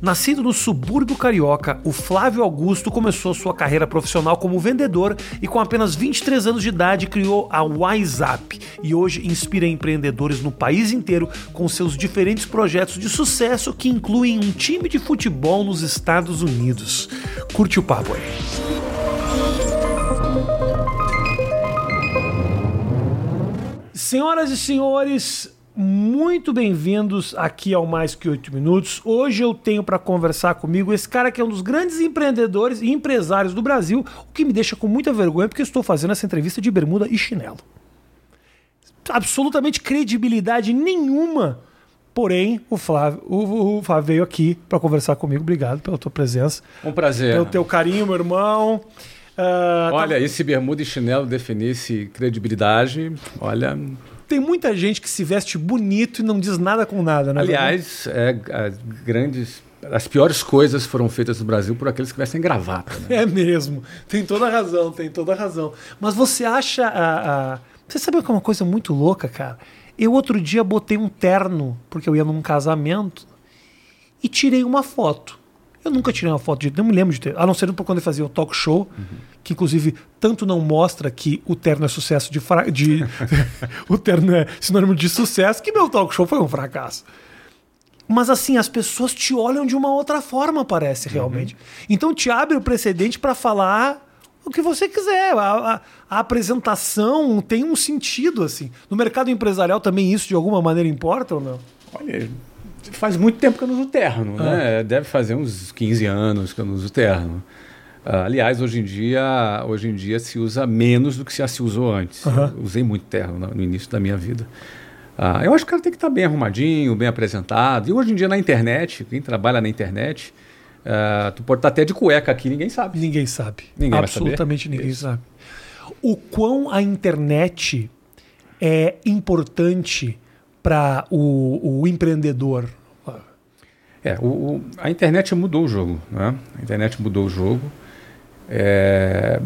Nascido no subúrbio carioca, o Flávio Augusto começou sua carreira profissional como vendedor e com apenas 23 anos de idade criou a WhatsApp e hoje inspira empreendedores no país inteiro com seus diferentes projetos de sucesso que incluem um time de futebol nos Estados Unidos. Curte o papo aí. Senhoras e senhores, muito bem-vindos aqui ao Mais Que Oito Minutos. Hoje eu tenho para conversar comigo esse cara que é um dos grandes empreendedores e empresários do Brasil, o que me deixa com muita vergonha porque eu estou fazendo essa entrevista de bermuda e chinelo. Absolutamente credibilidade nenhuma. Porém, o Flávio, o, o Flávio veio aqui para conversar comigo. Obrigado pela tua presença. Um prazer. Pelo teu carinho, meu irmão. Uh, olha, tá... esse bermuda e chinelo definisse credibilidade. Olha, tem muita gente que se veste bonito e não diz nada com nada, né? Aliás, é, as grandes. As piores coisas foram feitas no Brasil por aqueles que vestem gravata. Né? É mesmo. Tem toda a razão, tem toda a razão. Mas você acha. A, a... Você sabe que é uma coisa muito louca, cara? Eu outro dia botei um terno, porque eu ia num casamento, e tirei uma foto. Eu nunca tirei uma foto de. Não me lembro de ter. A não ser quando eu fazia o talk show, uhum. que inclusive tanto não mostra que o terno é sucesso de. Fra... de o terno é sinônimo de sucesso, que meu talk show foi um fracasso. Mas assim, as pessoas te olham de uma outra forma, parece realmente. Uhum. Então te abre o precedente para falar o que você quiser. A, a, a, apresentação tem um sentido, assim. No mercado empresarial também isso de alguma maneira importa ou não? Olha, faz muito tempo que eu não uso terno, ah. né? Deve fazer uns 15 anos que eu não uso terno. Uh, aliás, hoje em dia, hoje em dia se usa menos do que já se usou antes. Uhum. usei muito terno no, no, início da minha vida. Uh, eu acho que o cara tem que estar bem arrumadinho, bem apresentado. E hoje em dia na internet, quem trabalha na internet, uh, tu pode estar até de cueca aqui, ninguém sabe. Ninguém sabe. Ninguém Absolutamente ninguém Isso. sabe. O quão a internet é importante para o, o empreendedor é, o, o, a internet mudou o jogo. Né? A internet mudou o jogo. É,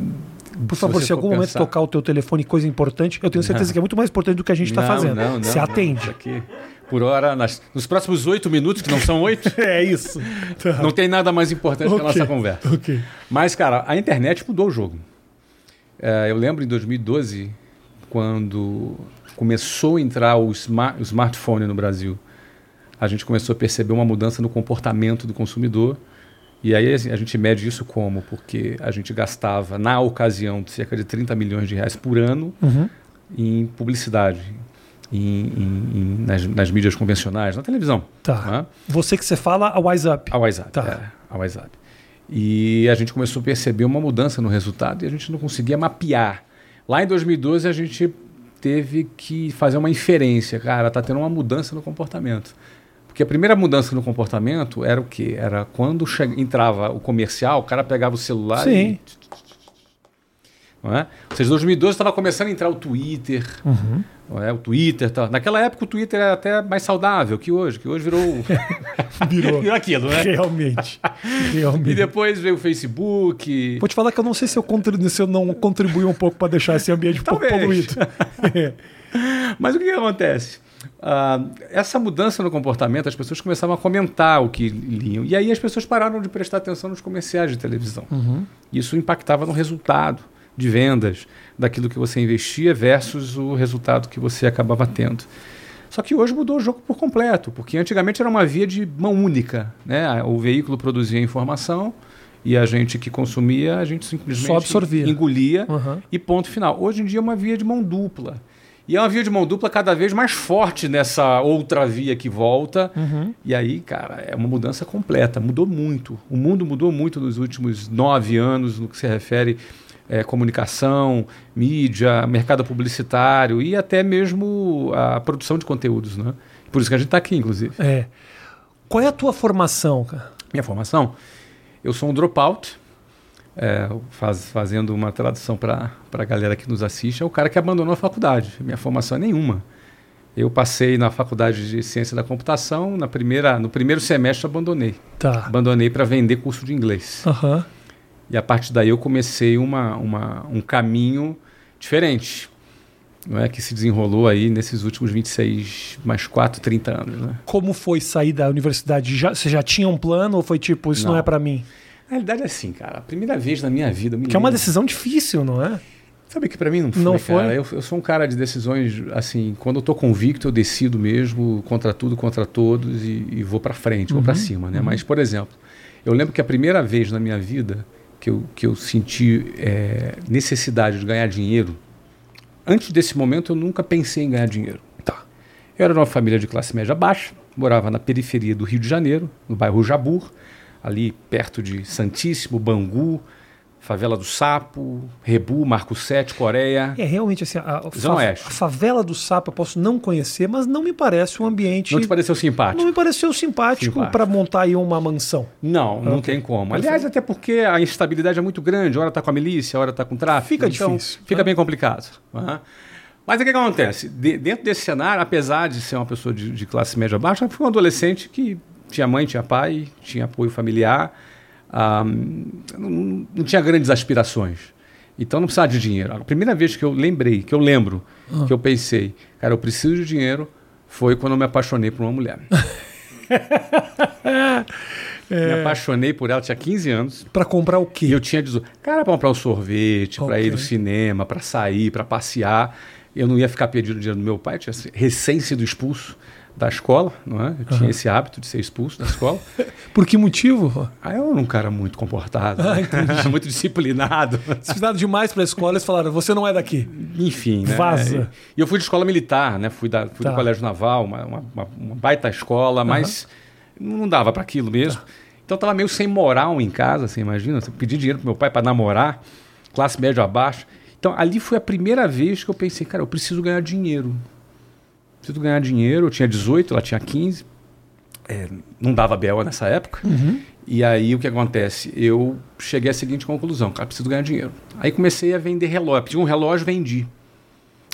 por favor, se, se algum momento tocar o teu telefone, coisa importante, eu tenho certeza não. que é muito mais importante do que a gente está fazendo. Não, não, se atende. Aqui, por hora, nas, nos próximos oito minutos, que não são oito. é isso. Tá. Não tem nada mais importante okay. que a nossa conversa. Okay. Mas, cara, a internet mudou o jogo. É, eu lembro em 2012, quando começou a entrar o, smart, o smartphone no Brasil a gente começou a perceber uma mudança no comportamento do consumidor. E aí a gente mede isso como? Porque a gente gastava, na ocasião, cerca de 30 milhões de reais por ano uhum. em publicidade, em, em, em, nas, nas, mídias convencionais, na televisão. Tá. Né? Você que você fala a WhatsApp. A WhatsApp, tá. é, a WhatsApp. E a gente começou a perceber uma mudança no resultado e a gente não conseguia mapear. Lá em 2012 a gente teve que fazer uma inferência, cara, tá tendo uma mudança no comportamento. Porque a primeira mudança no comportamento era o quê? Era quando entrava o comercial, o cara pegava o celular Sim. e. Não é? Ou seja, em 2012 estava começando a entrar o Twitter. Uhum. É? O Twitter. Tá. Naquela época o Twitter era até mais saudável que hoje, que hoje virou. virou. virou aquilo, né? Realmente. Realmente. E depois veio o Facebook. Vou te falar que eu não sei se eu, contribu se eu não contribuí um pouco para deixar esse ambiente um pouco poluído. Mas o que, que acontece? Uh, essa mudança no comportamento, as pessoas começavam a comentar o que liam. E aí as pessoas pararam de prestar atenção nos comerciais de televisão. Uhum. Isso impactava no resultado de vendas daquilo que você investia versus o resultado que você acabava tendo. Só que hoje mudou o jogo por completo, porque antigamente era uma via de mão única. Né? O veículo produzia informação e a gente que consumia, a gente simplesmente Só absorvia. engolia uhum. e ponto final. Hoje em dia é uma via de mão dupla. E é uma via de mão dupla cada vez mais forte nessa outra via que volta. Uhum. E aí, cara, é uma mudança completa. Mudou muito. O mundo mudou muito nos últimos nove anos no que se refere é, comunicação, mídia, mercado publicitário e até mesmo a produção de conteúdos, né? Por isso que a gente está aqui, inclusive. É. Qual é a tua formação, cara? Minha formação? Eu sou um dropout é, faz, fazendo uma tradução para a galera que nos assiste, é o cara que abandonou a faculdade. Minha formação é nenhuma. Eu passei na faculdade de ciência da computação, na primeira, no primeiro semestre abandonei. Tá. Abandonei para vender curso de inglês. Uhum. E a partir daí eu comecei uma, uma, um caminho diferente. não é que se desenrolou aí nesses últimos 26 mais 4, 30 anos, né? Como foi sair da universidade? Já, você já tinha um plano ou foi tipo, isso não, Não. é pra mim? Na realidade é assim, cara. A primeira vez na minha vida. me Que é uma decisão difícil, não é? Sabe que pra mim não foi, Não foi? Eu, eu sou um cara de decisões, assim, quando eu tô convicto, eu decido mesmo contra tudo, contra todos e, e vou pra frente, vou pra cima, né? Mas, por exemplo, eu lembro que a primeira vez na minha vida que eu, que eu senti é, necessidade de ganhar dinheiro, antes desse momento eu nunca pensei em ganhar dinheiro. Tá. Eu era de uma família de classe média baixa, morava na periferia do Rio de Janeiro, no bairro Jabur, ali perto de Santíssimo, Bangu, Favela do Sapo, Rebu, Marco 7, Coreia. É realmente assim, a, Zona fa- Oeste. a favela do Sapo eu posso não conhecer, mas não me parece um ambiente. Não te pareceu simpático? não me pareceu simpático Simpático. para montar aí uma mansão. Não, não Ok. tem como. Aliás, até porque a instabilidade é muito grande. Hora tá com a milícia, hora tá com tráfico. Fica então difícil, Fica né? bem complicado. Aham. Mas o que, que acontece? De- dentro desse cenário, apesar de ser uma pessoa de, de classe média baixa, eu fui um adolescente que tinha mãe, tinha pai, tinha apoio familiar, ah, não, não tinha grandes aspirações. Então não precisava de dinheiro. A primeira vez que eu lembrei, que eu lembro, Ah. que eu pensei, cara, eu preciso de dinheiro, foi quando eu me apaixonei por uma mulher. É. Me apaixonei por ela, tinha 15 anos. Para comprar o E quê? eu tinha 18. Cara, pra comprar um sorvete, pra Ok. ir no cinema, pra sair, pra passear. Eu não ia ficar pedindo dinheiro do meu pai, tinha recém sido expulso da escola, não é? Eu tinha esse hábito de ser expulso da escola. Por que motivo? Aí eu era um cara muito comportado, Ah, né? muito disciplinado. Precisaram demais para a escola, eles falaram: você não é daqui. Enfim, né? Vaza. E eu fui de escola militar, né? Fui, da, fui Tá. do colégio naval, uma, uma, uma- baita escola, mas não dava para aquilo mesmo. Tá. Então eu tava meio sem moral em casa, você imagina? Eu pedi dinheiro pro meu pai para namorar, classe média abaixo. Então ali foi a primeira vez que eu pensei, cara, eu preciso ganhar dinheiro. Preciso ganhar dinheiro. Eu tinha 18, ela tinha 15. É, não dava BL nessa época. E aí o que acontece? Eu cheguei à seguinte conclusão, cara, preciso ganhar dinheiro. Aí comecei a vender relógio. Pedi um relógio, vendi.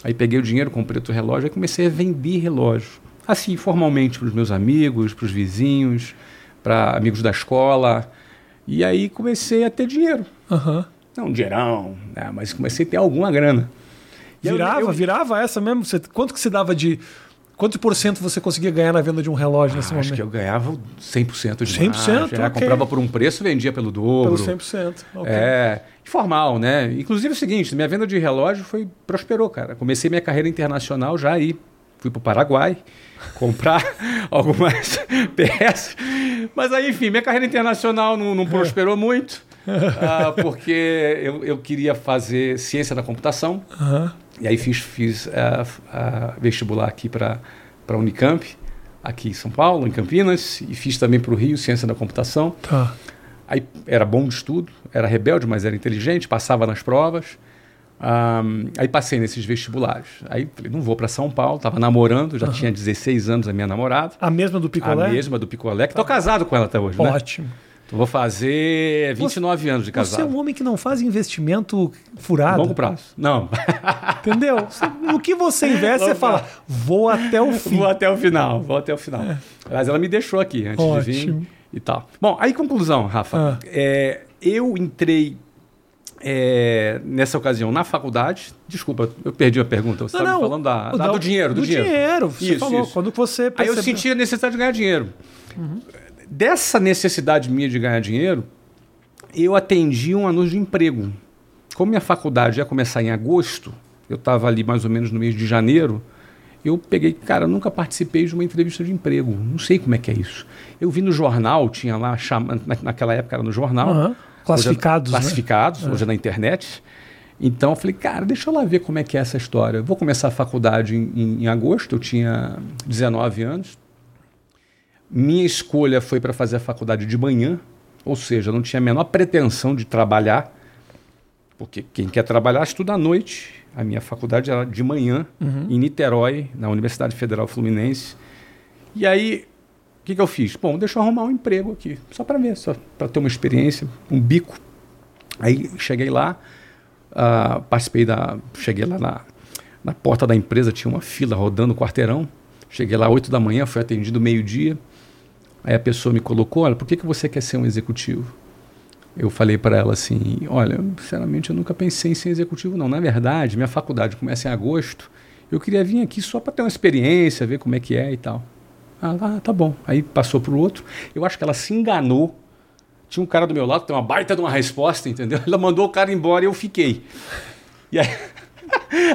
Aí peguei o dinheiro, comprei outro relógio, aí comecei a vender relógio. Assim, formalmente para os meus amigos, para os vizinhos, para amigos da escola. E aí comecei a ter dinheiro. Aham. Não um dinheirão, né? mas comecei a ter alguma grana. Eu- Virava, eu- virava essa mesmo? Você- quanto que se dava de. Quanto por cento você conseguia ganhar na venda de um relógio nesse Ah, acho momento? que eu ganhava 100% de 100%, margem. Comprava por um preço, vendia pelo dobro. Pelo 100%. ok. É, informal, né? Inclusive é o seguinte, minha venda de relógio foi prosperou, cara. Comecei minha carreira internacional já aí. Fui para o Paraguai comprar algumas peças. Mas aí, enfim, minha carreira internacional não, não prosperou muito, ah, porque eu, eu queria fazer ciência da computação. Aham. E aí fiz, fiz ah, ah, vestibular aqui para a Unicamp, aqui em São Paulo, em Campinas, e fiz também para o Rio, ciência da computação. Tá. Aí era bom de estudo, era rebelde, mas era inteligente, passava nas provas. Ahm, aí passei nesses vestibulares. Aí falei, não vou para São Paulo, estava namorando, já tinha 16 anos a minha namorada. A mesma do picolé? A mesma do Picolé, que estou casado com ela até hoje, né? Ótimo. Então, vou fazer 29 anos de Você é casado. um homem que não faz investimento furado. Longo prazo. Não, Entendeu? Você- No que você investe, você Longo fala, vou até o fim. vou até o final, vou até o final. Mas ela me deixou aqui antes de Ótimo. vir e tal. Bom, aí conclusão, Rafa. Ah. É, eu entrei é, nessa ocasião na faculdade. Desculpa, eu perdi a pergunta. Você estava falando da, da- do dinheiro. Do, do dinheiro. Você Isso, falou. isso. Quando você Aí eu senti a necessidade de ganhar dinheiro. Dessa necessidade minha de ganhar dinheiro, eu atendi um anúncio de emprego. Como minha faculdade ia começar em agosto, eu estava ali mais ou menos no mês de janeiro, eu peguei, cara, eu nunca participei de uma entrevista de emprego, não sei como é que é isso. Eu vi no jornal, tinha lá, chama, na- naquela época era no jornal. Aham. Classificados, Hoje é, né? classificados, hoje é na internet. Então eu falei, cara, deixa eu lá ver como é que é essa história. Eu vou começar a faculdade em, em- em agosto, eu tinha 19 anos. Minha escolha foi para fazer a faculdade de manhã, ou seja, não tinha a menor pretensão de trabalhar, porque quem quer trabalhar estuda à noite. A minha faculdade era de manhã, em Niterói, na Universidade Federal Fluminense. E aí, o que, que eu fiz? Bom, deixa eu arrumar um emprego aqui, só para ver, só para ter uma experiência, um bico. Aí cheguei lá, ah, participei da. Cheguei lá na, na porta da empresa, tinha uma fila rodando o quarteirão. Cheguei lá às 8 da manhã, fui atendido meio-dia. Aí a pessoa me colocou: Olha, por que, que você quer ser um executivo? Eu falei para ela assim: Olha, sinceramente eu nunca pensei em ser executivo, não. Na verdade, minha faculdade começa em agosto Eu queria vir aqui só para ter uma experiência, ver como é que é e tal. Ah, tá bom. Aí passou pro outro. Eu acho que ela se enganou. Tinha um cara do meu lado, tem uma baita de uma resposta, entendeu? Ela mandou o cara embora e eu fiquei. E aí,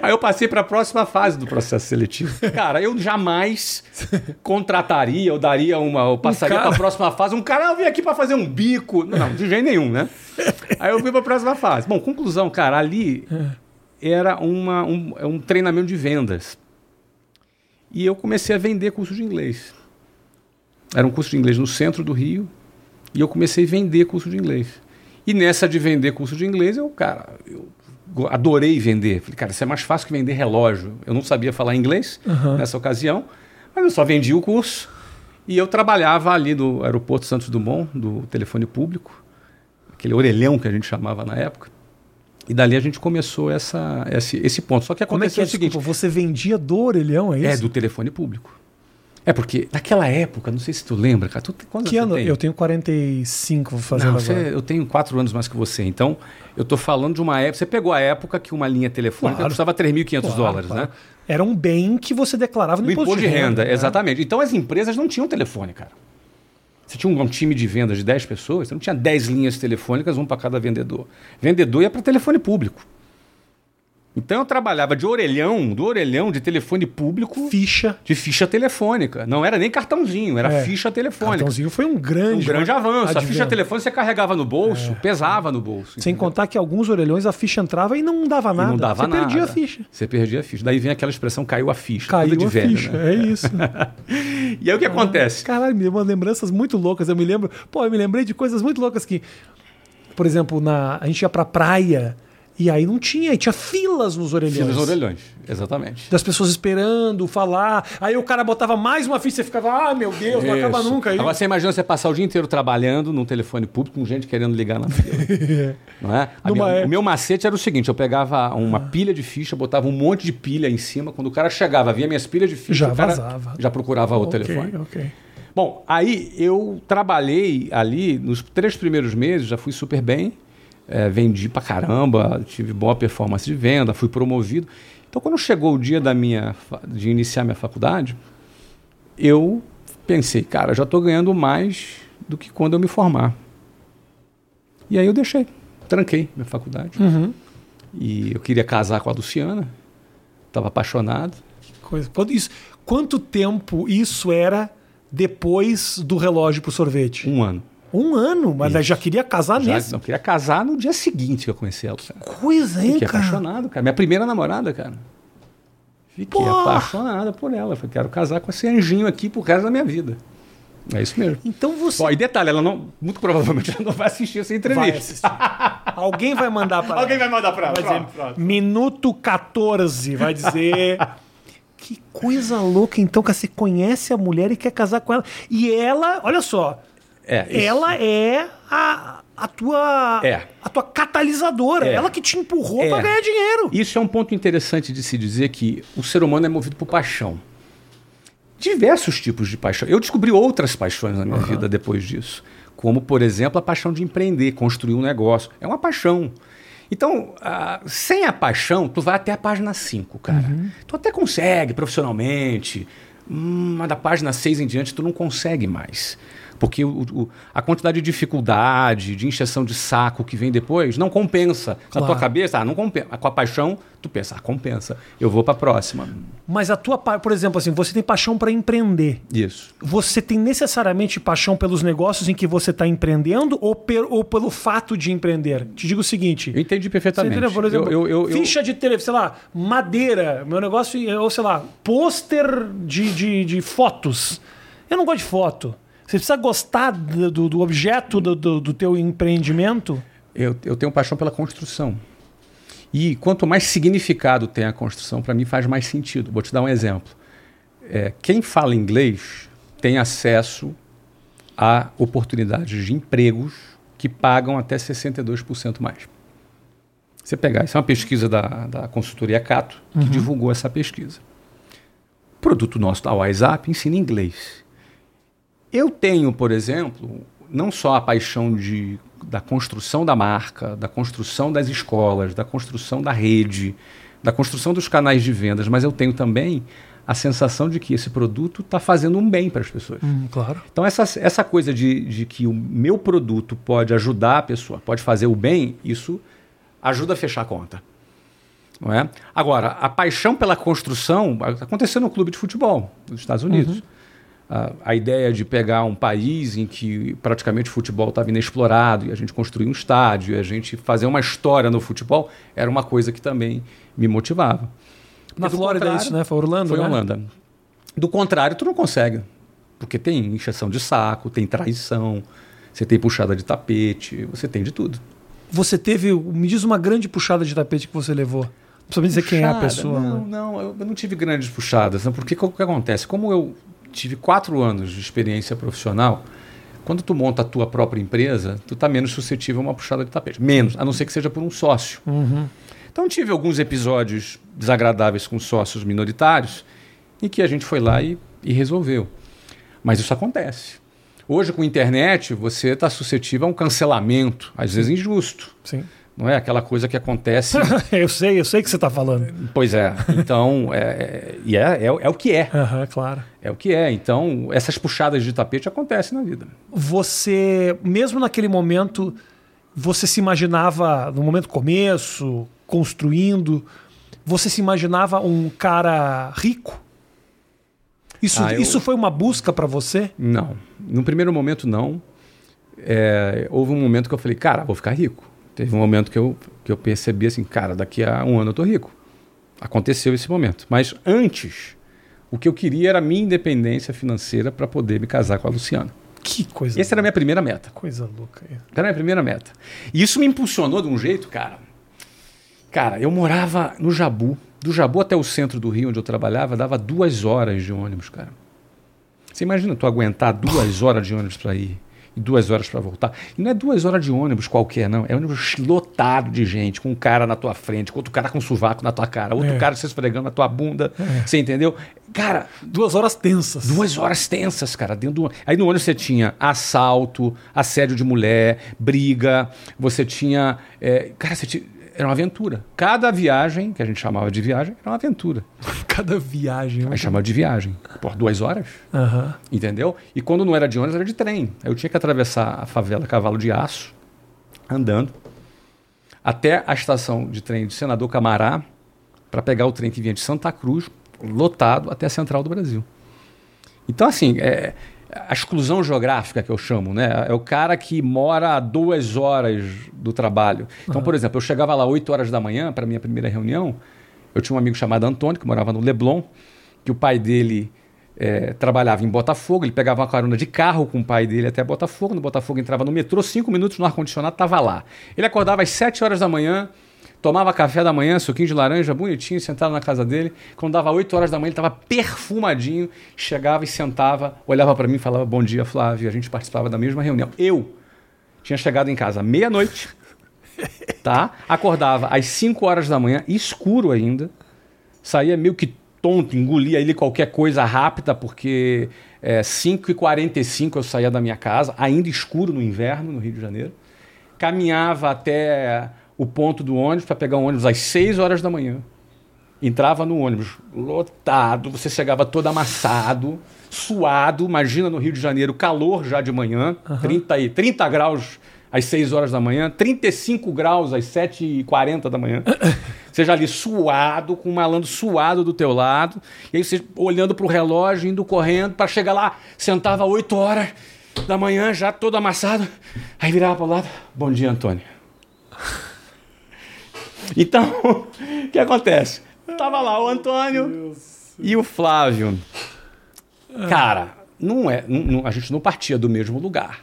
aí eu passei para a próxima fase do processo seletivo. Cara, eu jamais contrataria ou daria uma, ou passaria para a próxima fase. Um cara, eu vim aqui para fazer um bico. Não, de jeito nenhum, né? Aí eu vim para a próxima fase. Bom, conclusão, cara, ali era uma, um, um treinamento de vendas. E eu comecei a vender curso de inglês. Era um curso de inglês no centro do Rio. E eu comecei a vender curso de inglês. E nessa de vender curso de inglês, eu, cara, eu adorei vender. Falei, cara, isso é mais fácil que vender relógio. Eu não sabia falar inglês uhum. nessa ocasião, mas eu só vendi o curso. E eu trabalhava ali no aeroporto Santos Dumont, do telefone público, aquele orelhão que a gente chamava na época. E dali a gente começou essa, esse, esse ponto. Só que aconteceu Como é que é, o seguinte: desculpa, você vendia do orelhão, é isso? É, do telefone público. É porque naquela época, não sei se tu lembra, cara. Tu, que ano? Tem? Eu tenho 45, vou fazer não, você, Eu tenho 4 anos mais que você. Então, eu tô falando de uma época. Você pegou a época que uma linha telefônica claro. custava 3.500 claro, dólares, claro. né? Era um bem que você declarava no, no imposto, de renda. renda né? Exatamente. Então as empresas não tinham telefone, cara. Você tinha um, um time de vendas de 10 pessoas, você não tinha 10 linhas telefônicas, um para cada vendedor. Vendedor ia para telefone público. Então eu trabalhava de orelhão, do orelhão de telefone público. Ficha. De ficha telefônica. Não era nem cartãozinho, era é. ficha telefônica. Cartãozinho foi um grande, um grande avanço. Advento. A ficha telefônica você carregava no bolso, é. pesava no bolso. Sem entendeu? contar que alguns orelhões a ficha entrava e não dava nada. E não dava você nada. perdia a ficha. Você perdia a ficha. Daí vem aquela expressão caiu a ficha. Caiu de a velho, ficha, né? é isso. e aí o que ah, acontece? Caralho, me deu lembranças muito loucas. Eu me lembro, pô, eu me lembrei de coisas muito loucas que, por exemplo, na, a gente ia pra praia e aí não tinha, e tinha filas nos orelhões. Filas nos orelhões, exatamente. Das pessoas esperando, falar. Aí o cara botava mais uma ficha e ficava, ah, meu Deus, Isso. não acaba nunca. Aí... Agora você imagina você passar o dia inteiro trabalhando num telefone público com gente querendo ligar na fila. não é? Minha, é... O meu macete era o seguinte: eu pegava uma pilha de ficha, botava um monte de pilha em cima. Quando o cara chegava, via minhas pilhas de ficha, já vazava. já procurava o okay, telefone. Ok. Bom, aí eu trabalhei ali nos três primeiros meses, já fui super bem é, vendi pra caramba, tive boa performance de venda, fui promovido. Então, quando chegou o dia da minha, de iniciar minha faculdade, eu pensei, cara, já estou ganhando mais do que quando eu me formar. E aí eu deixei, tranquei minha faculdade. Uhum. E eu queria casar com a Luciana, estava apaixonado. Que coisa. Quanto, isso, quanto tempo isso era depois do relógio para o sorvete? Um ano. Um ano, mas já queria casar já, nesse. Não, queria casar no dia seguinte que eu conheci ela. Cara. Que coisa, hein, Fiquei cara? apaixonado, cara. Minha primeira namorada, cara. Fiquei apaixonada por ela. Falei, quero casar com esse anjinho aqui pro resto da minha vida. É isso mesmo. Então você. Bom, e detalhe, ela não. Muito provavelmente ela não vai assistir essa entrevista. Vai Alguém vai mandar para Alguém vai mandar para ela. Vai dizer, pronto. Minuto 14, vai dizer. que coisa louca, então, que você conhece a mulher e quer casar com ela. E ela, olha só, é, ela é a, a tua é. a tua catalisadora, é. ela que te empurrou é. para ganhar dinheiro. Isso é um ponto interessante de se dizer que o ser humano é movido por paixão. Diversos tipos de paixão. Eu descobri outras paixões na minha uhum. vida depois disso, como por exemplo a paixão de empreender, construir um negócio. É uma paixão. Então, sem a paixão, tu vai até a página 5, cara. Uhum. Tu até consegue profissionalmente, hum, mas da página 6 em diante tu não consegue mais. Porque o, o, a quantidade de dificuldade, de encheção de saco que vem depois, não compensa. Claro. Na tua cabeça, ah, não compensa. Com a paixão, tu pensa, ah, compensa. Eu vou para a próxima. Mas a tua, por exemplo, assim, você tem paixão para empreender. Isso. Você tem necessariamente paixão pelos negócios em que você está empreendendo ou, per, ou pelo fato de empreender? Te digo o seguinte. Eu entendi perfeitamente. Por exemplo, eu, eu, eu, ficha de televisão, sei lá, madeira, meu negócio, ou sei lá, pôster de, de, de fotos. Eu não gosto de foto. Você precisa gostar do, do objeto do, do, do, teu empreendimento? Eu, eu tenho paixão pela construção. E quanto mais significado tem a construção, para mim faz mais sentido. Vou te dar um exemplo. É, quem fala inglês tem acesso a oportunidades de empregos que pagam até 62% mais. Você pegar, isso é uma pesquisa da, da consultoria Cato, que uhum. divulgou essa pesquisa. O produto nosso da WhatsApp ensina inglês. Eu tenho, por exemplo, não só a paixão de, da construção da marca, da construção das escolas, da construção da rede, da construção dos canais de vendas, mas eu tenho também a sensação de que esse produto está fazendo um bem para as pessoas. Hum, claro. Então, essa, essa coisa de, de que o meu produto pode ajudar a pessoa, pode fazer o bem, isso ajuda a fechar a conta. Não é? Agora, a paixão pela construção aconteceu no clube de futebol dos Estados Unidos. Uhum. A, a, ideia de pegar um país em que praticamente o futebol estava inexplorado e a gente construir um estádio e a gente fazer uma história no futebol era uma coisa que também me motivava. Na Flórida é isso, né? Foi Orlando, Foi né? Orlando. Do contrário, tu não consegue. Porque tem injeção de saco, tem traição, você tem puxada de tapete, você tem de tudo. Você teve, me diz uma grande puxada de tapete que você levou. Não precisa me dizer quem é a pessoa. Não, né? não, eu não tive grandes puxadas. Não, porque o que acontece? Como eu tive quatro anos de experiência profissional, quando tu monta a tua própria empresa, tu está menos suscetível a uma puxada de tapete. Menos, a não ser que seja por um sócio. Uhum. Então tive alguns episódios desagradáveis com sócios minoritários em que a gente foi lá e, e resolveu. Mas isso acontece. Hoje, com a internet, você está suscetível a um cancelamento, às vezes injusto. Sim. Não é aquela coisa que acontece. eu sei, eu sei que você está falando. Pois é. Então, é, é, e é, é, é, o que é. Uhum, claro. É o que é. Então, essas puxadas de tapete acontecem na vida. Você, mesmo naquele momento, você se imaginava, no momento começo, construindo, você se imaginava um cara rico? Isso, ah, eu... isso foi uma busca para você? Não. No primeiro momento, não. É, houve um momento que eu falei, cara, vou ficar rico. Teve um momento que eu, que eu percebi assim, cara, daqui a um ano eu tô rico. Aconteceu esse momento. Mas antes, o que eu queria era a minha independência financeira para poder me casar com a Luciana. Que coisa. Essa louca. era a minha primeira meta. Coisa louca. Era a minha primeira meta. E isso me impulsionou de um jeito, cara. Cara, eu morava no Jabu. Do Jabu até o centro do Rio, onde eu trabalhava, dava duas horas de ônibus, cara. Você imagina tu aguentar duas horas de ônibus para ir e duas horas para voltar. E não é duas horas de ônibus qualquer, não. É ônibus lotado de gente, com um cara na tua frente, com outro cara com um sovaco na tua cara, outro é. cara se esfregando na tua bunda. É. Você entendeu? Cara. Duas horas tensas. Duas horas tensas, cara. Dentro do... Aí no ônibus você tinha assalto, assédio de mulher, briga, você tinha. É... Cara, você tinha era uma aventura. Cada viagem, que a gente chamava de viagem, era uma aventura. Cada viagem. A gente chamava de viagem. Por duas horas. Uhum. Entendeu? E quando não era de ônibus, era de trem. Aí eu tinha que atravessar a favela Cavalo de Aço, andando, até a estação de trem de Senador Camará, para pegar o trem que vinha de Santa Cruz, lotado, até a Central do Brasil. Então, assim, é, a exclusão geográfica que eu chamo, né? É o cara que mora a duas horas do trabalho. Então, uhum. por exemplo, eu chegava lá 8 horas da manhã para minha primeira reunião. Eu tinha um amigo chamado Antônio, que morava no Leblon, que o pai dele é, trabalhava em Botafogo, ele pegava uma carona de carro com o pai dele até Botafogo. No Botafogo entrava no metrô, cinco minutos no ar-condicionado, estava lá. Ele acordava às 7 horas da manhã, tomava café da manhã, suquinho de laranja, bonitinho, sentado na casa dele. Quando dava 8 horas da manhã, ele estava perfumadinho, chegava e sentava, olhava para mim e falava bom dia, Flávio. A gente participava da mesma reunião. Eu tinha chegado em casa meia-noite, tá? Acordava às 5 horas da manhã, escuro ainda, saía meio que tonto, engolia ele qualquer coisa rápida, porque é, 5h45 eu saía da minha casa, ainda escuro no inverno, no Rio de Janeiro. Caminhava até o ponto do ônibus para pegar um ônibus às 6 horas da manhã. Entrava no ônibus lotado, você chegava todo amassado, suado. Imagina no Rio de Janeiro, calor já de manhã, uhum. 30, e, 30 graus às 6 horas da manhã, 35 graus às 7h40 da manhã. Você já ali suado, com um malandro suado do teu lado. E aí você olhando para o relógio, indo correndo para chegar lá, sentava 8 horas da manhã, já todo amassado. Aí virava para o lado. Bom dia, Antônio. Então, o que acontece? Tava lá o Antônio e o Flávio. Cara, não é, não, a gente não partia do mesmo lugar.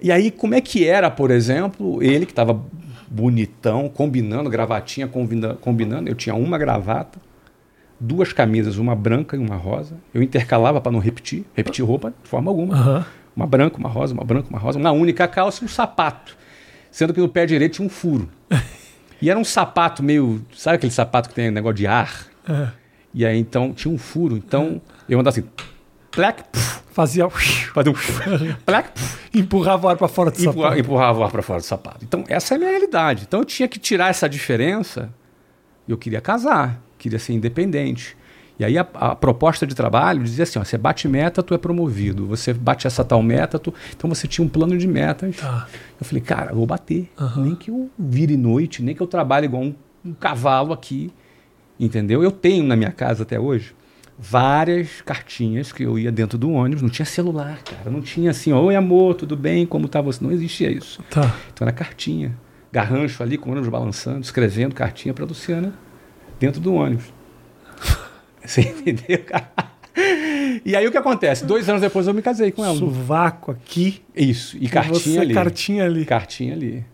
E aí, como é que era, por exemplo, ele que estava bonitão, combinando, gravatinha, combinando, combinando. Eu tinha uma gravata, duas camisas, uma branca e uma rosa. Eu intercalava para não repetir, repetir roupa de forma alguma. Uhum. Uma branca, uma rosa, uma branca, uma rosa, uma única calça e um sapato. Sendo que no pé direito tinha um furo. E era um sapato meio. Sabe aquele sapato que tem negócio de ar? É. E aí então tinha um furo. Então eu andava assim. Plec, Fazia. Fazia um. Plec, empurrava o ar para fora do empurra, sapato. Empurrava o ar para fora do sapato. Então essa é a minha realidade. Então eu tinha que tirar essa diferença Eu queria casar, queria ser independente. E aí a, a proposta de trabalho dizia assim: ó, você bate meta, tu é promovido. Você bate essa tal meta, tu... então você tinha um plano de metas. Tá. Eu falei, cara, eu vou bater. Aham. Nem que eu vire noite, nem que eu trabalhe igual um, um cavalo aqui. Entendeu? Eu tenho na minha casa até hoje várias cartinhas que eu ia dentro do ônibus. Não tinha celular, cara. Não tinha assim, oi amor, tudo bem? Como tá você? Não existia isso. Tá. Então era cartinha. Garrancho ali com o ônibus balançando, escrevendo cartinha para Luciana dentro do ônibus. Você entendeu, cara? E aí o que acontece? Dois anos depois eu me casei com ela. Sovaco aqui. Isso. E e cartinha ali. Cartinha ali. Cartinha ali.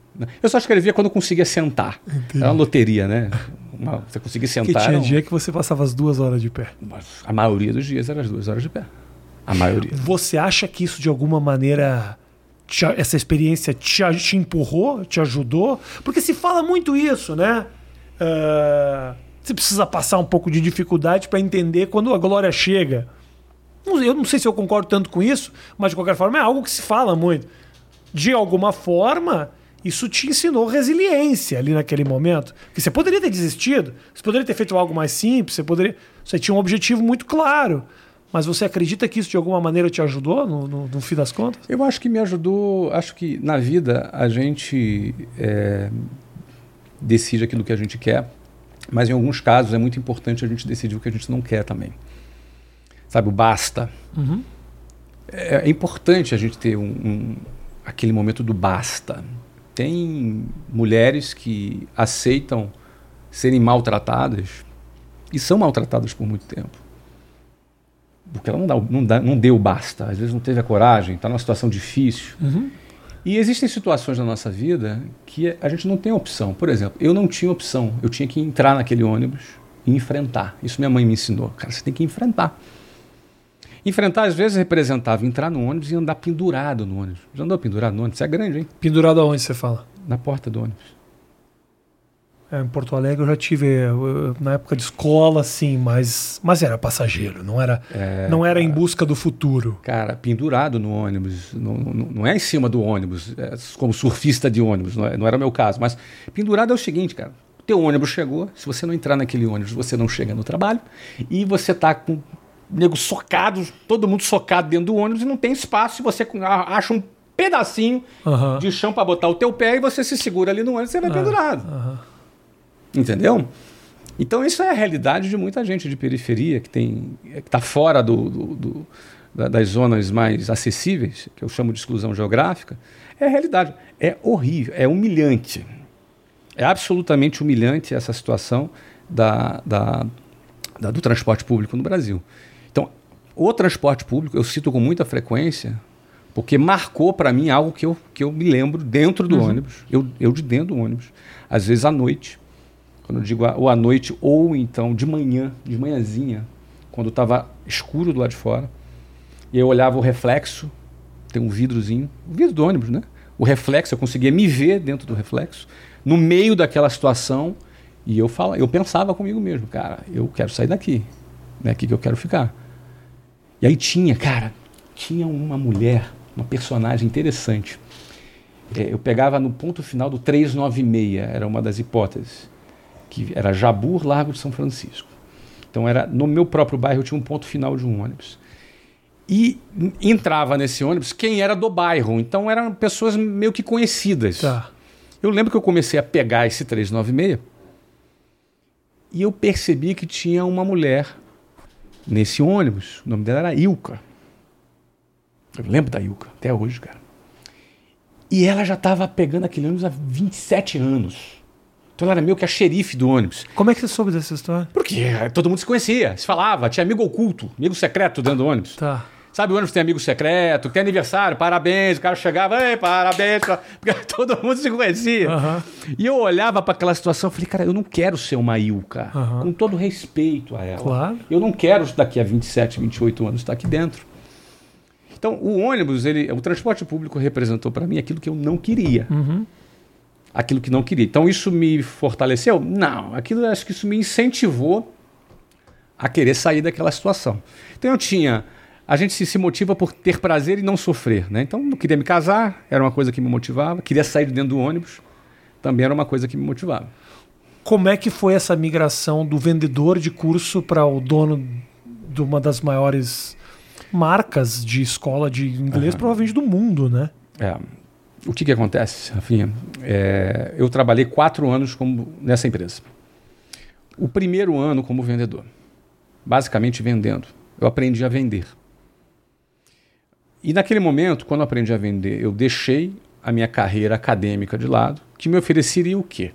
Eu só escrevia quando conseguia sentar. Entendi. Era uma loteria, né? Uma- você conseguia sentar. tinha era um- dia que você passava as duas horas de pé. A maioria dos dias era as duas horas de pé. A maioria. Você acha que isso de alguma maneira, te- essa experiência te, te empurrou, te ajudou? Porque se fala muito isso, né? Ah, você precisa passar um pouco de dificuldade para entender quando a glória chega. Eu não sei se eu concordo tanto com isso, mas de qualquer forma é algo que se fala muito. De alguma forma, isso te ensinou resiliência ali naquele momento. Que você poderia ter desistido, você poderia ter feito algo mais simples, você poderia. Você tinha um objetivo muito claro. Mas você acredita que isso de alguma maneira te ajudou no, no- no fim das contas? Eu acho que me ajudou. Acho que na vida a gente é, decide aquilo que a gente quer, mas em alguns casos é muito importante a gente decidir o que a gente não quer também. Sabe, o basta. Uhum. É, é importante a gente ter um, um- aquele momento do basta. Tem mulheres que aceitam serem maltratadas e são maltratadas por muito tempo. Porque ela não, dá, não, dá, não deu basta, às vezes não teve a coragem, está numa situação difícil. Uhum. E existem situações na nossa vida que a gente não tem opção. Por exemplo, eu não tinha opção, eu tinha que entrar naquele ônibus e enfrentar. Isso minha mãe me ensinou. Cara, você tem que enfrentar. Enfrentar, às vezes, representava entrar no ônibus e andar pendurado no ônibus. Já andou pendurado no ônibus? Isso é grande, hein? Pendurado aonde você fala? Na porta do ônibus. É, em Porto Alegre eu já tive, eu- na época de escola, sim, mas, mas era passageiro, não era, não era em busca do futuro. Cara, pendurado no ônibus. Não, não, não é em cima do ônibus, é como surfista de ônibus, não, é- não era o meu caso. Mas pendurado é o seguinte, cara. Teu ônibus chegou, se você não entrar naquele ônibus, você não chega no trabalho. E você tá com nego socado, todo mundo socado dentro do ônibus e não tem espaço. E você acha um pedacinho de chão para botar o teu pé e você se segura ali no ônibus e você vai pendurado. aham. Entendeu? Então isso é a realidade de muita gente de periferia que tem que está fora do, do- do- da- das zonas mais acessíveis, que eu chamo de exclusão geográfica. É a realidade. É horrível, é humilhante. É absolutamente humilhante essa situação da, da- da- do transporte público no Brasil. Então, o transporte público eu cito com muita frequência porque marcou para mim algo que eu, que eu me lembro dentro do ônibus, eu, eu de dentro do ônibus, às vezes à noite, quando eu digo ou à noite ou então de manhã, de manhãzinha, quando estava escuro do lado de fora, e eu olhava o reflexo, tem um vidrozinho, o vidro do ônibus, né? O reflexo, eu conseguia me ver dentro do reflexo, no meio daquela situação, e eu fala, eu pensava comigo mesmo, cara, eu quero sair daqui, é aqui que eu quero ficar. E aí tinha, cara, tinha uma mulher, uma personagem interessante. É, eu pegava no ponto final do 396, era uma das hipóteses, que era Jabur, Largo de São Francisco. Então era no meu próprio bairro eu tinha um ponto final de um ônibus. E entrava nesse ônibus quem era do bairro, então eram pessoas meio que conhecidas. Tá. Eu lembro que eu comecei a pegar esse 396 e eu percebi que tinha uma mulher nesse ônibus. O nome dela era Ilka. Eu lembro da Ilka, até hoje, cara. E ela já estava pegando aquele ônibus há 27 anos. Então ela era meio que a xerife do ônibus. Como é que você soube dessa história? Porque todo mundo se conhecia, se falava, tinha amigo oculto, amigo secreto dentro do ônibus. Tá. Sabe, o ônibus tem amigo secreto, tem aniversário, parabéns, o cara chegava, ei, parabéns, porque todo mundo se conhecia. Aham. E eu olhava para aquela situação e falei, cara, eu não quero ser uma Ilka, Aham. com todo respeito a ela. Claro. Eu não quero daqui a 27, 28 anos estar aqui dentro. Então, o ônibus, ele, o transporte público representou para mim aquilo que eu não queria. Uhum. Aquilo que não queria. Então, isso me fortaleceu? Não. Aquilo, acho que isso me incentivou a querer sair daquela situação. Então, eu tinha. A gente se, se motiva por ter prazer e não sofrer. Né? Então, não queria me casar, era uma coisa que me motivava. Queria sair de dentro do ônibus, também era uma coisa que me motivava. como é que foi essa migração do vendedor de curso para o dono de uma das maiores marcas de escola de inglês, provavelmente do mundo, né? É. O que, que acontece, Rafinha? É, eu trabalhei quatro anos como, nessa empresa. O primeiro ano como vendedor, basicamente vendendo. Eu aprendi a vender. E naquele momento, quando eu aprendi a vender, eu deixei a minha carreira acadêmica de lado, que me ofereceria o quê?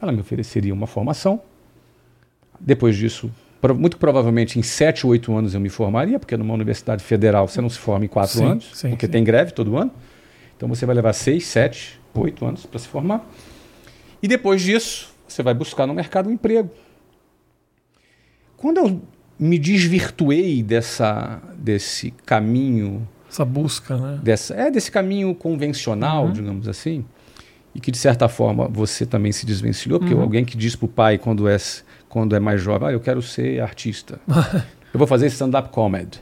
Ela me ofereceria uma formação. Depois disso, muito provavelmente em 7 ou 8 anos eu me formaria, porque numa universidade federal você não se forma em 4 anos, sim, porque sim. tem greve todo ano. Então você vai levar 6, 7, 8 anos para se formar. E depois disso, você vai buscar no mercado um emprego. Quando eu me desvirtuei dessa, desse caminho essa busca, né? Dessa, é desse caminho convencional, uhum. digamos assim, e que de certa forma você também se desvencilhou, porque uhum. alguém que diz para o pai quando é, quando é mais jovem, ah, eu quero ser artista, eu vou fazer stand-up comedy.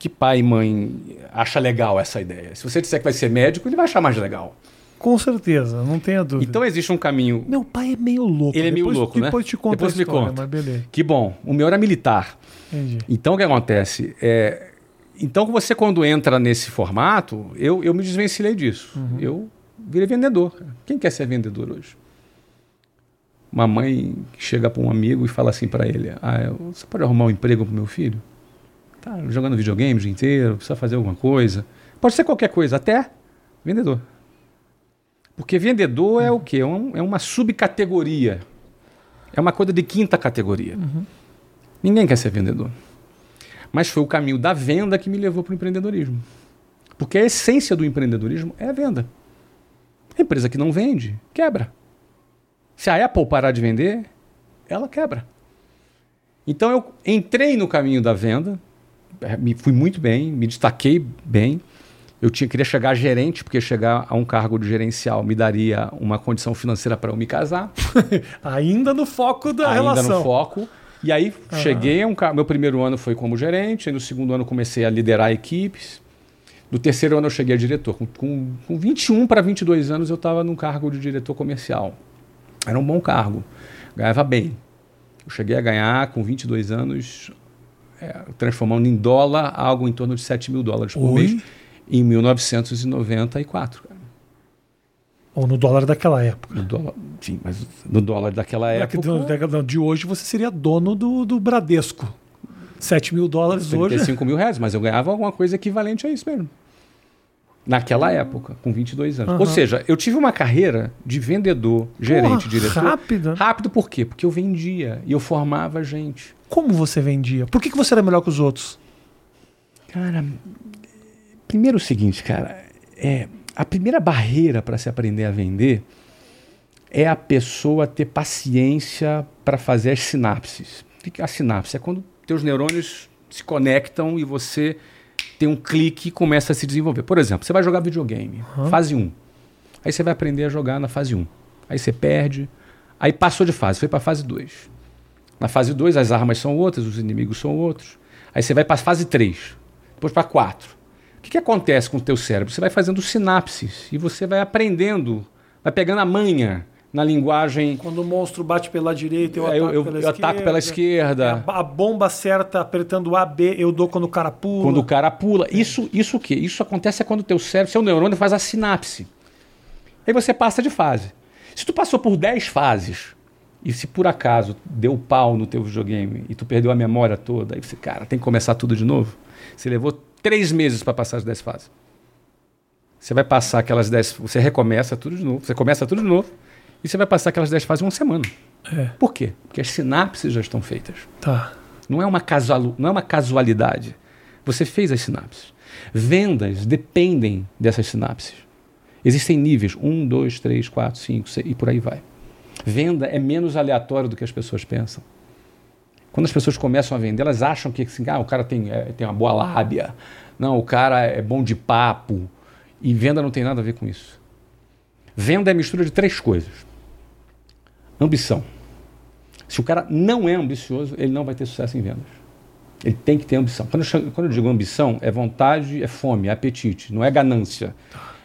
Que pai e mãe acha legal essa ideia? Se você disser que vai ser médico, ele vai achar mais legal. Com certeza, não tenha dúvida. Então existe um caminho. Meu pai é meio louco. Ele é meio depois, louco, né? Depois te conta depois me conta. mas beleza. Que bom. O meu era militar. Entendi. Então o que acontece? É, então, você quando entra nesse formato, eu, eu me desvencilhei disso. Uhum. Eu virei vendedor. Quem quer ser vendedor hoje? Uma mãe que chega para um amigo e fala assim para ele: ah, Você pode arrumar um emprego para meu filho? Tá jogando videogame o dia inteiro, precisa fazer alguma coisa. Pode ser qualquer coisa, até vendedor. Porque vendedor é o quê? É, um, é uma subcategoria. É uma coisa de quinta categoria. Uhum. Ninguém quer ser vendedor. Mas foi o caminho da venda que me levou para o empreendedorismo. Porque a essência do empreendedorismo é a venda. A empresa que não vende, quebra. Se a Apple parar de vender, ela quebra. Então eu entrei no caminho da venda, me fui muito bem, me destaquei bem. Eu tinha, queria chegar a gerente, porque chegar a um cargo de gerencial me daria uma condição financeira para eu me casar. Ainda no foco da Ainda relação. Ainda no foco. E aí uhum. cheguei, um, meu primeiro ano foi como gerente, aí no segundo ano comecei a liderar equipes. No terceiro ano eu cheguei a diretor. Com, com, com 21 para 22 anos eu estava num cargo de diretor comercial. Era um bom cargo, ganhava bem. Eu cheguei a ganhar com 22 anos, é, transformando em dólar algo em torno de 7 mil dólares por Oi? mês em 1994. Ou no dólar daquela época. No dólar, sim, mas no dólar daquela época. De hoje você seria dono do, do Bradesco. 7 mil dólares 35 hoje. mil reais, mas eu ganhava alguma coisa equivalente a isso mesmo. Naquela época, com 22 anos. Uhum. Ou seja, eu tive uma carreira de vendedor, gerente, Porra, diretor. Rápida. Rápido por quê? Porque eu vendia e eu formava gente. Como você vendia? Por que, que você era melhor que os outros? Cara, primeiro o seguinte, cara. É, a primeira barreira para se aprender a vender é a pessoa ter paciência para fazer as sinapses. O que é a sinapse? É quando teus neurônios se conectam e você tem um clique e começa a se desenvolver. Por exemplo, você vai jogar videogame, uhum. fase 1. Aí você vai aprender a jogar na fase 1. Aí você perde. Aí passou de fase, foi para fase 2. Na fase 2, as armas são outras, os inimigos são outros. Aí você vai para a fase 3, depois para 4. O que, que acontece com o teu cérebro? Você vai fazendo sinapses e você vai aprendendo, vai pegando a manha na linguagem. Quando o monstro bate pela direita, eu, é, ataco, eu, pela, eu esquerda. ataco pela esquerda. É, a bomba certa apertando A, B, eu dou quando o cara pula. Quando o cara pula. Isso, isso o quê? Isso acontece quando o teu cérebro, seu neurônio faz a sinapse. Aí você passa de fase. Se tu passou por 10 fases, e se por acaso deu pau no teu videogame e tu perdeu a memória toda, aí você, cara, tem que começar tudo de novo. Você levou três meses para passar as dez fases. Você vai passar aquelas dez. Você recomeça tudo de novo. Você começa tudo de novo. E você vai passar aquelas dez fases em uma semana. É. Por quê? Porque as sinapses já estão feitas. Tá. Não é uma, casual, não é uma casualidade. Você fez as sinapses. Vendas dependem dessas sinapses. Existem níveis: um, dois, três, quatro, cinco, seis, e por aí vai. Venda é menos aleatório do que as pessoas pensam. Quando as pessoas começam a vender, elas acham que assim, ah, o cara tem, é, tem uma boa lábia, não, o cara é bom de papo. E venda não tem nada a ver com isso. Venda é mistura de três coisas: ambição. Se o cara não é ambicioso, ele não vai ter sucesso em vendas. Ele tem que ter ambição. Quando eu, quando eu digo ambição, é vontade, é fome, é apetite, não é ganância.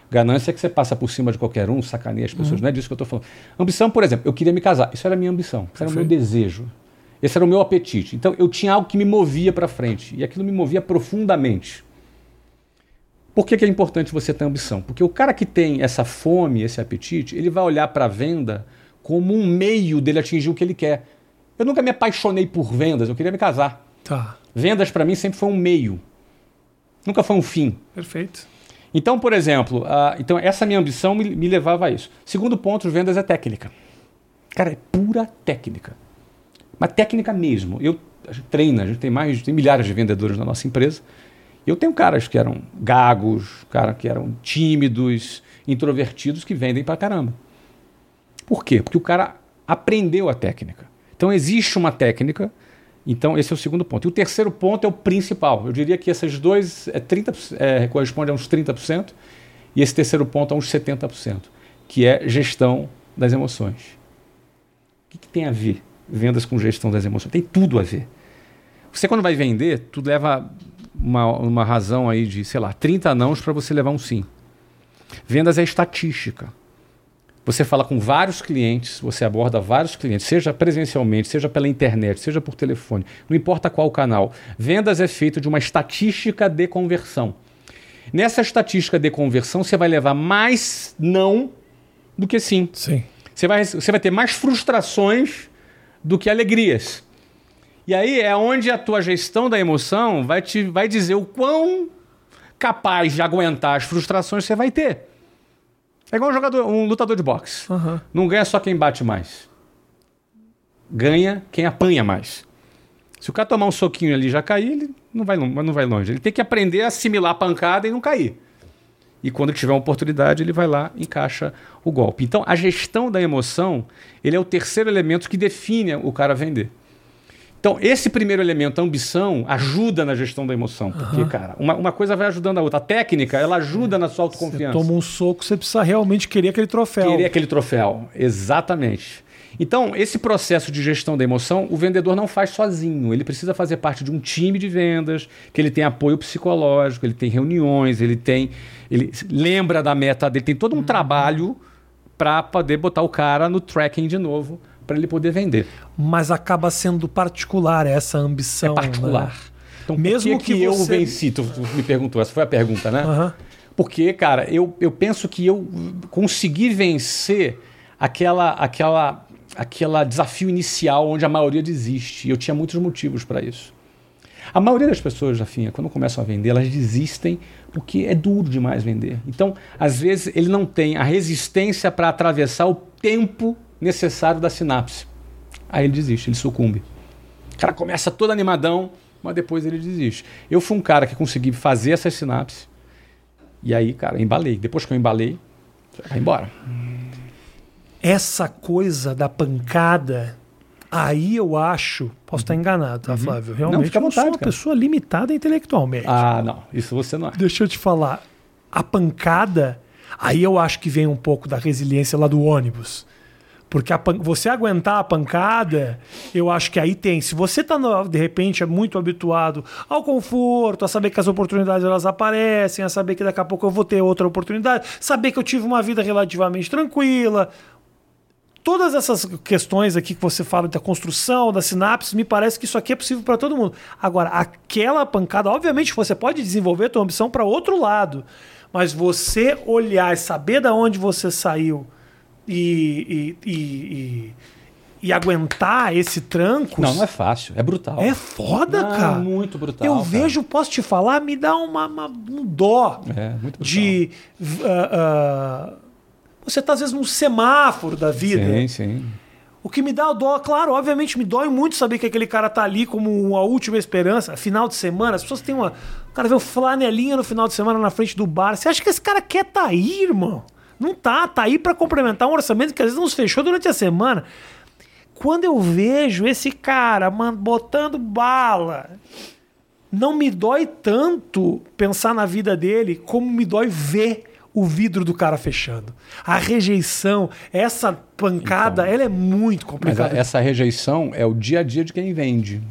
Ganância é que você passa por cima de qualquer um, sacaneia as pessoas. Não é disso que eu estou falando. Ambição, por exemplo, eu queria me casar. Isso era a minha ambição. Isso era o meu desejo. Esse era o meu apetite. Então eu tinha algo que me movia para frente. E aquilo me movia profundamente. Por que, que é importante você ter ambição? Porque o cara que tem essa fome, esse apetite, ele vai olhar para a venda como um meio dele atingir o que ele quer. Eu nunca me apaixonei por vendas, eu queria me casar. Tá. Vendas para mim sempre foi um meio. Nunca foi um fim. Perfeito. Então, por exemplo, ah, então essa minha ambição me, me levava a isso. Segundo ponto, vendas é técnica. Cara, é pura técnica. Mas técnica mesmo. Eu a gente treina, a gente tem mais, tem milhares de vendedores na nossa empresa. Eu tenho caras que eram gagos, caras que eram tímidos, introvertidos, que vendem pra caramba. Por quê? Porque o cara aprendeu a técnica. Então existe uma técnica. Então esse é o segundo ponto. E o terceiro ponto é o principal. Eu diria que esses dois é 30, é, correspondem a uns 30% e esse terceiro ponto a uns 70%, que é gestão das emoções. O que, que tem a ver vendas com gestão das emoções? Tem tudo a ver. Você quando vai vender, tu leva uma, uma razão aí de, sei lá, 30 nãos para você levar um sim. Vendas é estatística. Você fala com vários clientes, você aborda vários clientes, seja presencialmente, seja pela internet, seja por telefone, não importa qual canal. Vendas é feito de uma estatística de conversão. Nessa estatística de conversão, você vai levar mais não do que sim. Sim. Você vai, você vai ter mais frustrações do que alegrias. E aí é onde a tua gestão da emoção vai te vai dizer o quão capaz de aguentar as frustrações você vai ter. É igual um jogador, um lutador de boxe. Aham. Não ganha só quem bate mais. Ganha quem apanha mais. Se o cara tomar um soquinho ali e já cair, ele não vai, não vai longe. Ele tem que aprender a assimilar a pancada e não cair. E quando tiver uma oportunidade, ele vai lá e encaixa o golpe. Então, a gestão da emoção, ele é o terceiro elemento que define o cara vender. Então, esse primeiro elemento, a ambição, ajuda na gestão da emoção. Porque, cara, uma, uma coisa vai ajudando a outra. A técnica, ela ajuda na sua Você autoconfiança. toma um soco, você precisa realmente querer aquele troféu. Querer aquele troféu. Exatamente. Então, esse processo de gestão da emoção, o vendedor não faz sozinho. Ele precisa fazer parte de um time de vendas, que ele tem apoio psicológico, ele tem reuniões, ele tem. Ele lembra da meta dele, tem todo um trabalho para poder botar o cara no tracking de novo, para ele poder vender. Mas acaba sendo particular essa ambição. É particular. né? Então, Mesmo que, que que eu você- venci? Tu, tu me perguntou, essa foi a pergunta, né? Aham. Porque, cara, eu, eu penso que eu consegui vencer aquela, aquela, aquela desafio inicial onde a maioria desiste. E eu tinha muitos motivos para isso. A maioria das pessoas, Jafinha, quando começam a vender, elas desistem porque é duro demais vender. Então, às vezes, ele não tem a resistência para atravessar o tempo necessário da sinapse. Aí ele desiste, ele sucumbe. O cara começa todo animadão, mas depois ele desiste. Eu fui um cara que consegui fazer essas sinapses. E aí, cara, embalei. Depois que eu embalei, vai embora. Essa coisa da pancada, aí eu acho. Posso estar enganado, tá, Flávio? Realmente Uhum. fica à eu sou vontade, uma cara. pessoa limitada intelectualmente. Ah, não. Isso você não é. Deixa eu te falar. A pancada, aí eu acho que vem um pouco da resiliência lá do ônibus. Porque pan- você aguentar a pancada, eu acho que aí tem. Se você tá, de repente, é muito habituado ao conforto, a saber que as oportunidades elas aparecem, a saber que daqui a pouco eu vou ter outra oportunidade, saber que eu tive uma vida relativamente tranquila. Todas essas questões aqui que você fala da construção, da sinapse, me parece que isso aqui é possível para todo mundo. Agora, aquela pancada, obviamente você pode desenvolver a tua ambição para outro lado, mas você olhar e saber da onde você saiu e, e, e, e- aguentar esse tranco Não, não é fácil. É brutal. é foda, Não, cara. muito brutal, Eu cara. vejo, posso te falar, me dá uma, uma- um dó É, de. ah, ah, você tá às vezes num semáforo da vida. Sim, sim. O que me dá dó, claro, obviamente me dói muito saber que aquele cara tá ali como a última esperança, final de semana, as pessoas têm uma. O cara vê o flanelinha no final de semana na frente do bar. Você acha que esse cara quer tá aí, irmão? Não tá, tá aí pra complementar um orçamento que às vezes não se fechou durante a semana. Quando eu vejo esse cara, mano, botando bala, não me dói tanto pensar na vida dele como me dói ver o vidro do cara fechando. A rejeição, essa pancada, ela é muito Mas complicada. essa rejeição é o dia a dia de quem vende.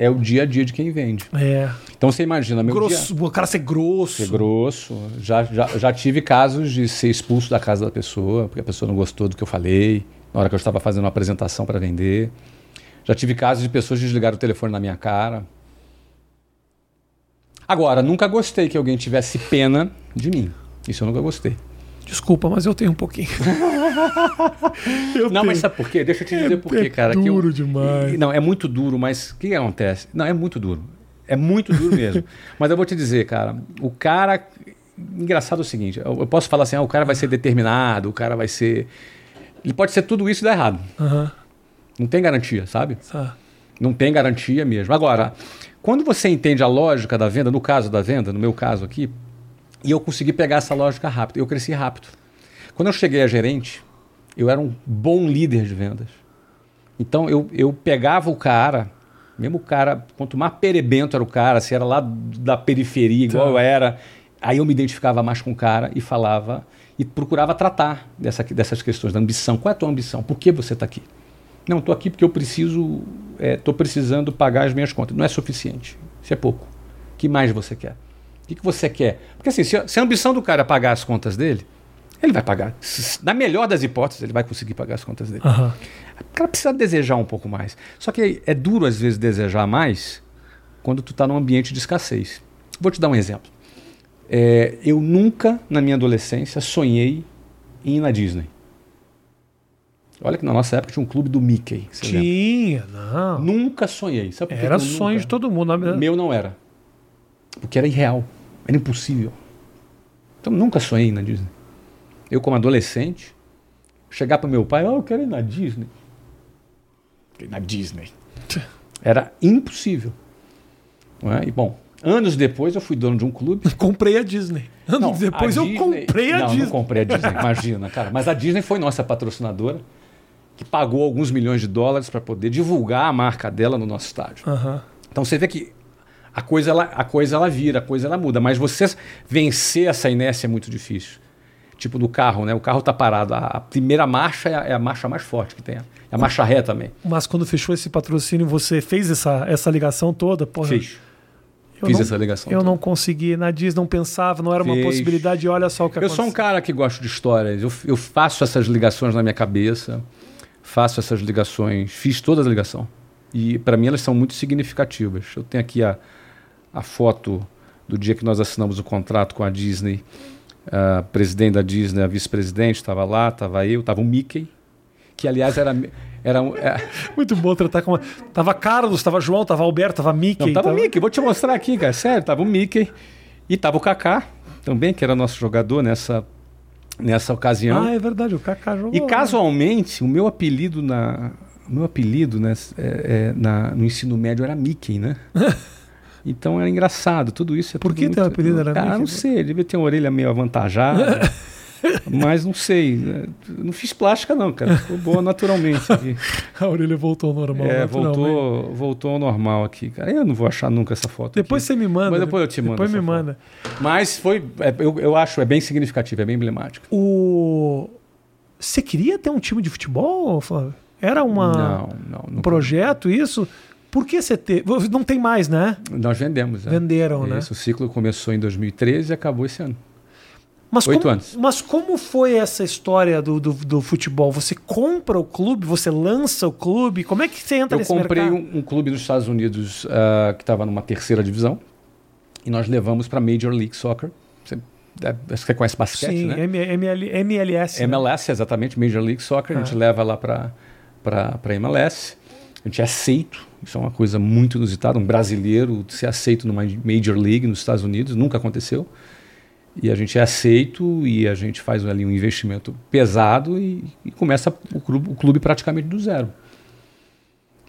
É o dia a dia de quem vende. É. Então você imagina, meu Grosso, dia... o cara ser grosso. Ser grosso. Já, já, já tive casos de ser expulso da casa da pessoa, porque a pessoa não gostou do que eu falei, na hora que eu estava fazendo uma apresentação para vender. Já tive casos de pessoas desligar o telefone na minha cara. Agora, nunca gostei que alguém tivesse pena de mim. Isso eu nunca gostei. Desculpa, mas eu tenho um pouquinho. eu não, tenho. mas sabe por quê? Deixa eu te dizer é, por quê, é cara. Duro eu, demais. Não, é muito duro, mas o que, acontece? Não, é muito duro. É muito duro mesmo. mas eu vou te dizer, cara, o cara. Engraçado é o seguinte: eu, posso falar assim, ah, o cara vai ser determinado, o cara vai ser. Ele pode ser tudo isso e dar errado. Uhum. Não tem garantia, sabe? Tá. Não tem garantia mesmo. Agora, quando você entende a lógica da venda, no caso da venda, no meu caso aqui, e eu consegui pegar essa lógica rápido. Eu cresci rápido. Quando eu cheguei a gerente, eu era um bom líder de vendas. Então eu, eu pegava o cara, mesmo o cara, quanto mais perebento era o cara, se era lá da periferia, igual tá. eu era, aí eu me identificava mais com o cara e falava e procurava tratar dessa, dessas questões da ambição. Qual é a tua ambição? Por que você está aqui? Não, estou aqui porque eu preciso, estou é, precisando pagar as minhas contas. Não é suficiente. Isso é pouco. O que mais você quer? Que, que você quer? Porque assim, se a, se a ambição do cara é pagar as contas dele, ele vai pagar. Na melhor das hipóteses, ele vai conseguir pagar as contas dele. Uhum. O cara precisa desejar um pouco mais. Só que é duro, às vezes, desejar mais quando tu está num ambiente de escassez. Vou te dar um exemplo. É, eu nunca, na minha adolescência, sonhei em ir na Disney. Olha que na nossa época tinha um clube do Mickey. Tinha, não. Nunca sonhei. Sabe era sonho nunca? de todo mundo. Meu não era. Porque era irreal, era impossível. Então nunca sonhei na Disney. Eu, como adolescente, chegar para meu pai, oh, eu quero ir na Disney. Na Disney. Era impossível. É? E bom, anos depois eu fui dono de um clube. Comprei a Disney. Anos não, depois eu Disney... comprei a não, Disney. Não, comprei a Disney, imagina, cara. Mas a Disney foi nossa patrocinadora, que pagou alguns milhões de dólares para poder divulgar a marca dela no nosso estádio. Uhum. Então você vê que a coisa ela, a coisa ela vira, a coisa ela muda. Mas você vencer essa inércia é muito difícil. Tipo do carro, né? O carro está parado. A, primeira marcha é a, é a, marcha mais forte que tem. É a marcha ré também. Mas quando fechou esse patrocínio, você fez essa, essa ligação toda? Porra, Fiz. Fiz não, essa ligação. Eu toda. não consegui, na Disney não pensava, não era uma possibilidade, olha só o que eu aconteceu. Eu sou um cara que gosto de histórias, eu, eu faço essas ligações na minha cabeça, faço essas ligações, fiz toda a ligação. E para mim elas são muito significativas. Eu tenho aqui a, a foto do dia que nós assinamos o contrato com a Disney. A presidente da Disney, a vice-presidente, estava lá, estava eu, estava o Mickey, que aliás era. era, é... Muito bom tratar com. Tava Carlos, tava João, tava Alberto, tava Mickey. Não, tava, tava Mickey, vou te mostrar aqui, cara. Sério, tava o Mickey. E tava o Kaká também, que era nosso jogador nessa, nessa ocasião. Ah, é verdade, o Kaká jogou. E casualmente, o meu apelido na. O meu apelido né, é, é, na, no ensino médio era Mickey, né? Então era engraçado, tudo isso é Por que teu apelido era Cara, não sei, ele devia ter uma orelha meio avantajada. mas não sei. Né? Não fiz plástica, não, cara. Ficou boa naturalmente aqui. A orelha voltou ao normal. É, voltou, voltou ao normal aqui, cara. Eu não vou achar nunca essa foto. Depois aqui. você me manda. Mas depois eu te mando. Depois me foto. manda. Mas foi. É, eu, eu acho, é bem significativo, é bem emblemático. O. Você queria ter um time de futebol, Flávio? Era uma, não, não, um projeto isso? Por que você teve? Não tem mais, né? Nós vendemos. É. Venderam, né? Isso, o ciclo começou em 2013 e acabou esse ano. Mas Oito como, anos. Mas como foi essa história do, do, do, futebol? Você compra o clube, você lança o clube? Como é que você entra Eu nesse mercado? Eu comprei um, um, clube nos Estados Unidos uh, que estava numa terceira divisão e nós levamos para Major League Soccer. Você, você conhece basquete, Sim, né? ML, MLS. MLS, né? exatamente, Major League Soccer. Ah. A gente ah. leva lá para MLS. Gente é aceito, isso é uma coisa muito inusitada, um brasileiro ser aceito numa Major League nos Estados Unidos, nunca aconteceu. E a gente é aceito e a gente faz ali um investimento pesado e, e começa o clube, o clube, praticamente do zero.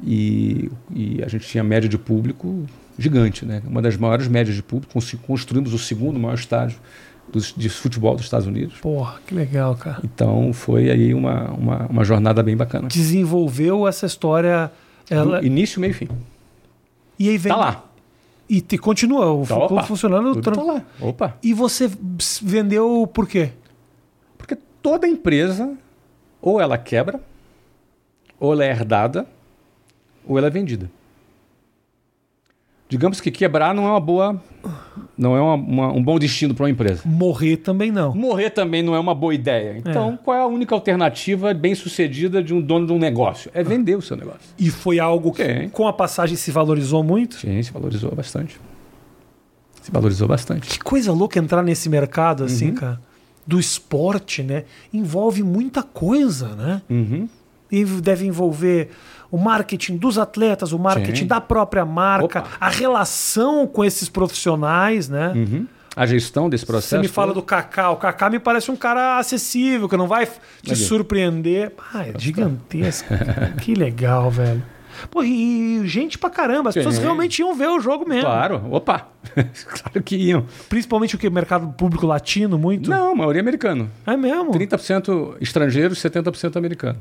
E, e, a gente tinha média de público gigante, né? uma das maiores médias de público. Construímos o segundo maior estádio dos, de futebol dos Estados Unidos. Porra, que legal, cara. Então foi aí uma, uma, uma jornada bem bacana. Desenvolveu essa história ela... Do início, meio e fim. E aí vem. Tá lá. E te, continua o tá, clube funcionando. Tudo tá lá. Opa. E você vendeu por quê? Porque toda empresa, ou ela quebra, ou ela é herdada, ou ela é vendida. Digamos que quebrar não é uma boa. Não é uma- uma- um bom destino para uma empresa. Morrer também não. Morrer também não é uma boa ideia. Então, qual é a única alternativa bem sucedida de um dono de um negócio? É vender o seu negócio. E foi algo que, Sim. com a passagem, se valorizou muito. Sim, se valorizou bastante. Se valorizou bastante. Que coisa louca entrar nesse mercado, assim, Uhum. cara. Do esporte, né? Envolve muita coisa, né? Uhum. E deve envolver o marketing dos atletas, o marketing Sim. da própria marca, Opa. a relação com esses profissionais, né? Uhum. A gestão desse processo. Você me fala todo- do Kaká. O Kaká me parece um cara acessível, que não vai te surpreender. Ah, é gigantesco. que legal, velho. Pô, e gente pra caramba. As pessoas Sim. realmente iam ver o jogo mesmo. Claro, opa! claro que iam. Principalmente o que? Mercado público latino, muito? Não, maioria americano. É mesmo? 30% estrangeiros, 70% americano.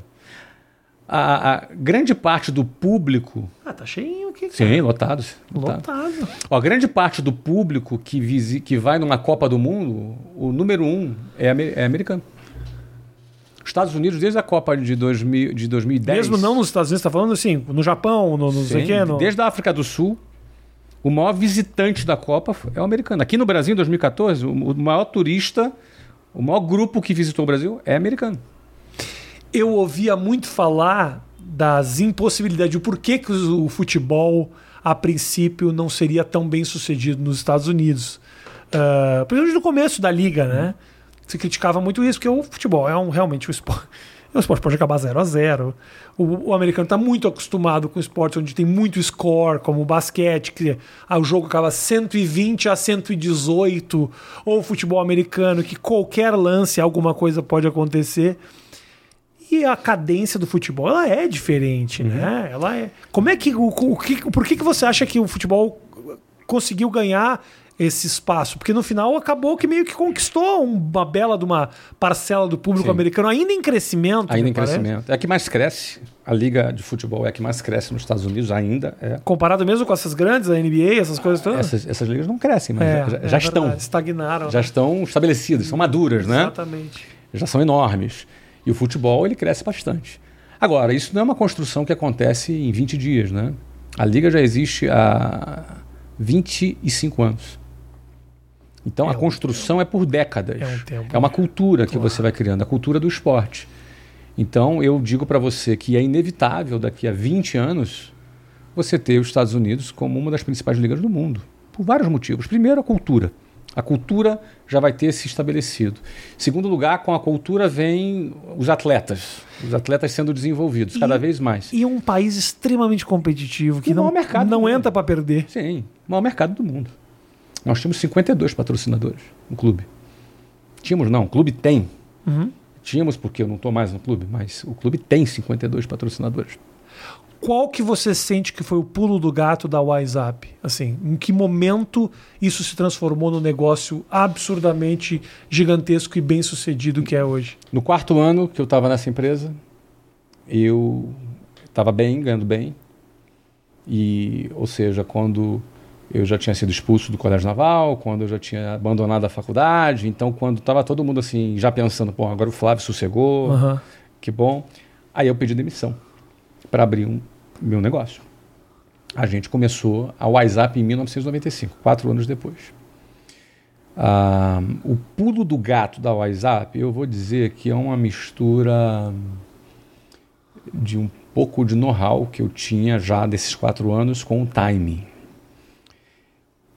A, a grande parte do público. Ah, tá cheinho aqui. cara. Sim, lotados. lotado. Lotado. Ó, a grande parte do público que, visi, que vai numa Copa do Mundo, o número um é, é americano. Os Estados Unidos, desde a Copa de, 2000, de 2010. Mesmo não nos Estados Unidos, tá falando assim, no Japão, no, no Sim, no... Desde a África do Sul, o maior visitante da Copa é o americano. Aqui no Brasil, em 2014, o, o maior turista, o maior grupo que visitou o Brasil é americano. Eu ouvia muito falar das impossibilidades, o porquê que o futebol, a princípio, não seria tão bem sucedido nos Estados Unidos. Uh, principalmente no começo da liga, né? Se criticava muito isso, porque o futebol é um, realmente um esporte. O esporte pode acabar 0 a 0 O, o americano está muito acostumado com esportes onde tem muito score, como o basquete, que o jogo acaba 120 a 118, ou o futebol americano, que qualquer lance, alguma coisa pode acontecer. E a cadência do futebol, ela é diferente, né? Ela é. Como é que o, o que por que, que você acha que o futebol conseguiu ganhar esse espaço? Porque no final acabou que meio que conquistou uma bela de uma parcela do público Sim. americano ainda em crescimento. Ainda em parece. crescimento. É a que mais cresce. A liga de futebol é a que mais cresce nos Estados Unidos ainda. É. Comparado mesmo com essas grandes, a NBA, essas coisas todas. Essas, essas ligas não crescem, mas É, já, é já estão. verdade, Estagnaram. Já estão estabelecidas, são maduras, né? Exatamente. já são enormes. E o futebol ele cresce bastante. Agora, isso não é uma construção que acontece em 20 dias, né? A liga já existe há 25 anos. Então É a um- construção é por décadas. é um tempo. É uma cultura que Claro. você vai criando, a cultura do esporte. Então eu digo para você que é inevitável daqui a 20 anos você ter os Estados Unidos como uma das principais ligas do mundo, por vários motivos. Primeiro, a cultura. A cultura já vai ter se estabelecido. Segundo lugar, com a cultura vem os atletas. Os atletas sendo desenvolvidos cada E- vez mais. E um país extremamente competitivo que o não, mercado não entra para perder. Sim, o maior mercado do mundo. Nós temos 52 patrocinadores no clube. Tínhamos, não, o clube tem. Uhum. Tínhamos porque eu não estou mais no clube, mas o clube tem 52 patrocinadores. Qual que você sente que foi o pulo do gato da WhatsApp? Assim, em que momento isso se transformou no negócio absurdamente gigantesco e bem sucedido que é hoje? No quarto ano que eu estava nessa empresa, eu estava bem, ganhando bem. E, ou seja, quando eu já tinha sido expulso do colégio naval, quando eu já tinha abandonado a faculdade, então quando estava todo mundo assim, já pensando, pô, agora o Flávio sossegou, Aham. que bom. Aí eu pedi demissão para abrir um meu negócio. A gente começou a WhatsApp em 1995, quatro anos depois. Ah, o pulo do gato da WhatsApp, eu vou dizer que é uma mistura de um pouco de know-how que eu tinha já desses quatro anos com o timing.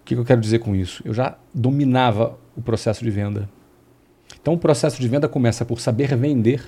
O que eu quero dizer com isso? Eu já dominava o processo de venda. Então, o processo de venda começa por saber vender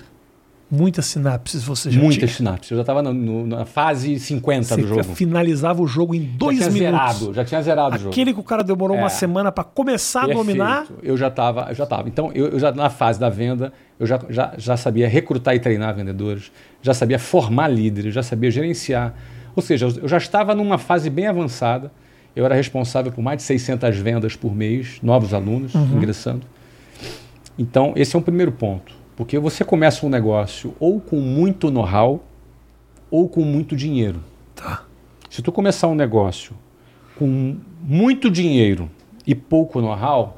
Muitas sinapses você já muitas tinha. sinapses. Eu já estava na fase 50 Você do jogo. finalizava o jogo em dois já minutos. zerado, já tinha zerado o jogo. Aquele que o cara demorou É. uma semana para começar a Perfeito. dominar. Eu já estava, eu já estava. Então, eu, eu já na fase da venda, eu já, já, já sabia recrutar e treinar vendedores, já sabia formar líderes, já sabia gerenciar. Ou seja, eu já estava numa fase bem avançada. Eu era responsável por mais de 600 vendas por mês, novos alunos ingressando. Então, esse é um primeiro ponto. Porque você começa um negócio ou com muito know-how ou com muito dinheiro. Tá. Se tu começar um negócio com muito dinheiro e pouco know-how,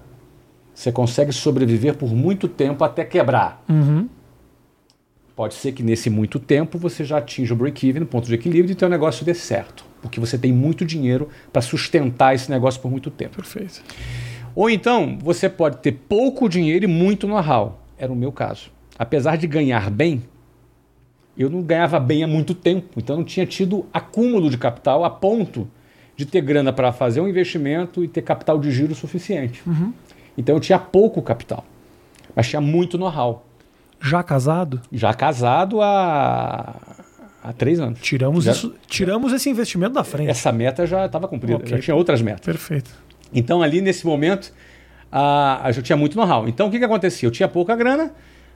você consegue sobreviver por muito tempo até quebrar. Uhum. Pode ser que nesse muito tempo você já atinja o break-even, ponto de equilíbrio, e teu negócio dê certo. porque você tem muito dinheiro para sustentar esse negócio por muito tempo. Perfeito. Ou então, você pode ter pouco dinheiro e muito know-how. Era o meu caso. Apesar de ganhar bem, eu não ganhava bem há muito tempo, então não tinha tido acúmulo de capital a ponto de ter grana para fazer um investimento e ter capital de giro suficiente. Uhum. Então eu tinha pouco capital, mas tinha muito know-how. Já casado? Já casado há, há três anos. Tiramos, Já- isso, tiramos esse investimento da frente. Essa meta já estava cumprida, Ok. já tinha outras metas. Perfeito. Então, ali nesse momento, ah, eu tinha muito know-how. Então, o que, que acontecia? Eu tinha pouca grana,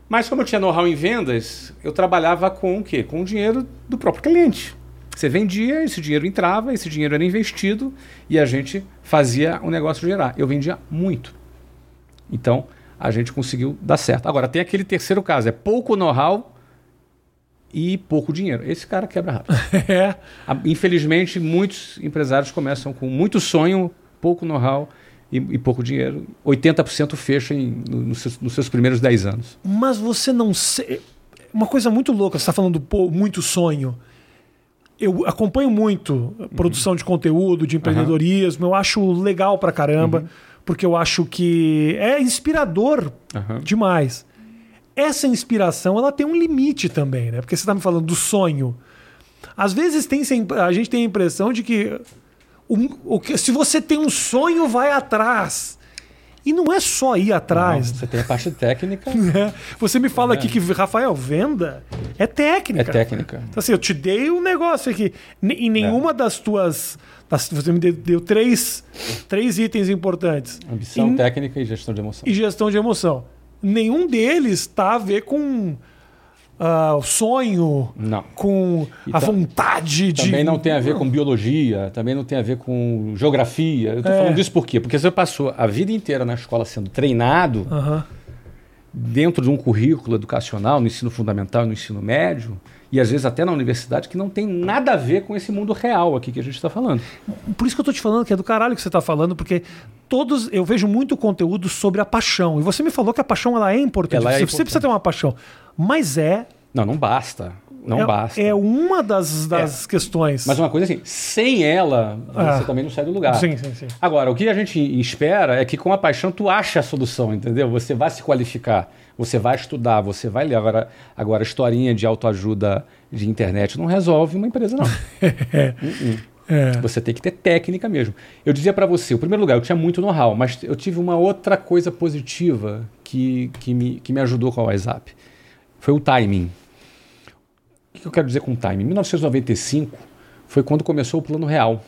mas como eu tinha know-how em vendas, eu trabalhava com o quê? Com o dinheiro do próprio cliente. Você vendia, esse dinheiro entrava, esse dinheiro era investido e a gente fazia o negócio gerar. Eu vendia muito. Então, a gente conseguiu dar certo. Agora, tem aquele terceiro caso: é pouco know-how e pouco dinheiro. Esse cara quebra rápido. É. Infelizmente, muitos empresários começam com muito sonho, pouco know-how e, e pouco dinheiro. 80% fecha em, no- nos, seus, nos seus primeiros 10 anos. Mas você não sei. Uma coisa muito louca, você está falando pô, muito sonho. Eu acompanho muito a produção de conteúdo, de empreendedorismo, eu acho legal pra caramba, porque eu acho que é inspirador demais. Essa inspiração, ela tem um limite também, né? Porque você está me falando do sonho. Às vezes tem, a gente tem a impressão de que, o que se você tem um sonho, vai atrás. E não é só ir atrás. Não, você tem a parte técnica, né? Você me fala aqui que Rafael Venda é é técnica. técnica. Então, assim, eu te dei um negócio aqui. Em nenhuma das tuas. das- você me deu, deu três, três itens importantes. Ambição, Em- técnica e gestão de emoção. e gestão de emoção. Nenhum deles está a ver com ah, o sonho, Não. com E a ta- vontade de. Também não tem a ver com biologia, também não tem a ver com geografia. Eu estou É. falando isso por quê? Porque você passou a vida inteira na escola sendo treinado Aham. dentro de um currículo educacional, no ensino fundamental e no ensino médio, e às vezes até na universidade, que não tem nada a ver com esse mundo real aqui que a gente está falando. Por isso que eu tô te falando que é do caralho que você tá falando, porque todos. Eu vejo muito conteúdo sobre a paixão. E você me falou que a paixão ela é importante. Ela é você, você importante. precisa ter uma paixão. Mas é. Não, não basta. Não é, basta. É uma das, das questões. Mas uma coisa assim, sem ela, Ah. você também não sai do lugar. Sim, sim, sim. Agora, o que a gente espera é que com a paixão tu ache a solução, entendeu? Você vai se qualificar, você vai estudar, você vai ler. Agora, agora historinha de autoajuda de internet não resolve uma empresa, não. É. Você tem que ter técnica mesmo. Eu dizia para você, em primeiro lugar, eu tinha muito know-how, mas eu tive uma outra coisa positiva que, que, me, que me ajudou com a WhatsApp. Foi o timing. O que eu quero dizer com timing? Em 1995 foi quando começou o Plano Real.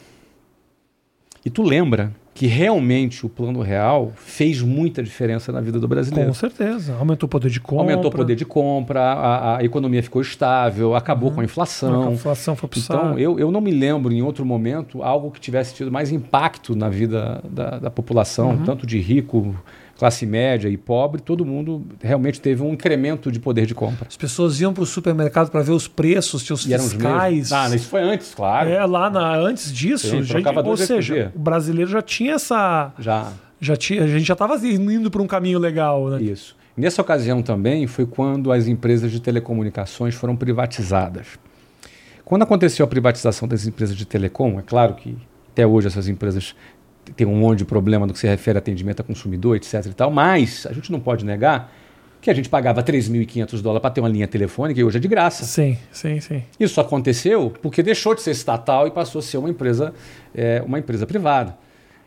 E tu lembra que realmente o Plano Real fez muita diferença na vida do brasileiro. Com certeza. Aumentou o poder de compra. Aumentou o poder de compra, a, a economia ficou estável, acabou com a inflação. A inflação foi pro Então, eu, eu não me lembro em outro momento algo que tivesse tido mais impacto na vida da, da população, Uhum. tanto de rico, classe média e pobre, todo mundo realmente teve um incremento de poder de compra. As pessoas iam pro supermercado para ver os preços, tinha os E eram os fiscais. mesmos. Ah, isso foi antes, claro. É, lá na, antes disso, Sim, trocava ou seja, o brasileiro já tinha essa. Já, Já tinha, a gente já estava indo para um caminho legal, né? isso. Nessa ocasião também foi quando as empresas de telecomunicações foram privatizadas. Quando aconteceu a privatização das empresas de telecom, é claro que até hoje essas empresas têm um monte de problema no que se refere a atendimento a consumidor, etc e tal, mas a gente não pode negar que a gente pagava 3.500 dólares para ter uma linha telefônica e hoje é de graça. Sim, sim, sim. Isso aconteceu porque deixou de ser estatal e passou a ser uma empresa, é, uma empresa privada.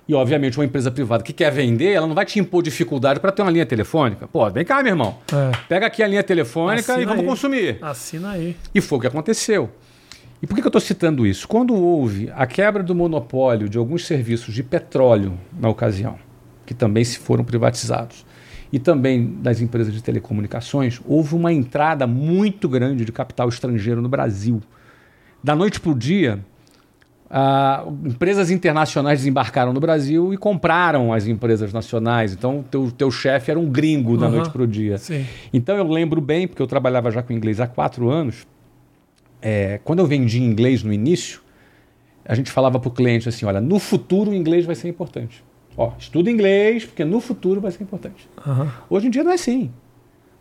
E, obviamente, uma empresa privada que quer vender, ela não vai te impor dificuldade para ter uma linha telefônica. Pô, vem cá, meu irmão. É. Pega aqui a linha telefônica Assina e vamos aí. consumir. Assina aí. E foi o que aconteceu. E por que, eu estou citando isso? Quando houve a quebra do monopólio de alguns serviços de petróleo na ocasião, que também se foram privatizados, e também das empresas de telecomunicações, houve uma entrada muito grande de capital estrangeiro no Brasil. Da noite para o dia, empresas internacionais desembarcaram no Brasil e compraram as empresas nacionais. Então, teu, teu chefe era um gringo da Aham. noite para o dia. Sim. Então eu lembro bem, porque eu trabalhava já com inglês há quatro anos. É, quando eu vendi inglês no início, a gente falava para o cliente assim: olha, no futuro o inglês vai ser importante. Ó, estuda inglês, porque no futuro vai ser importante. Aham. Hoje em dia não é assim.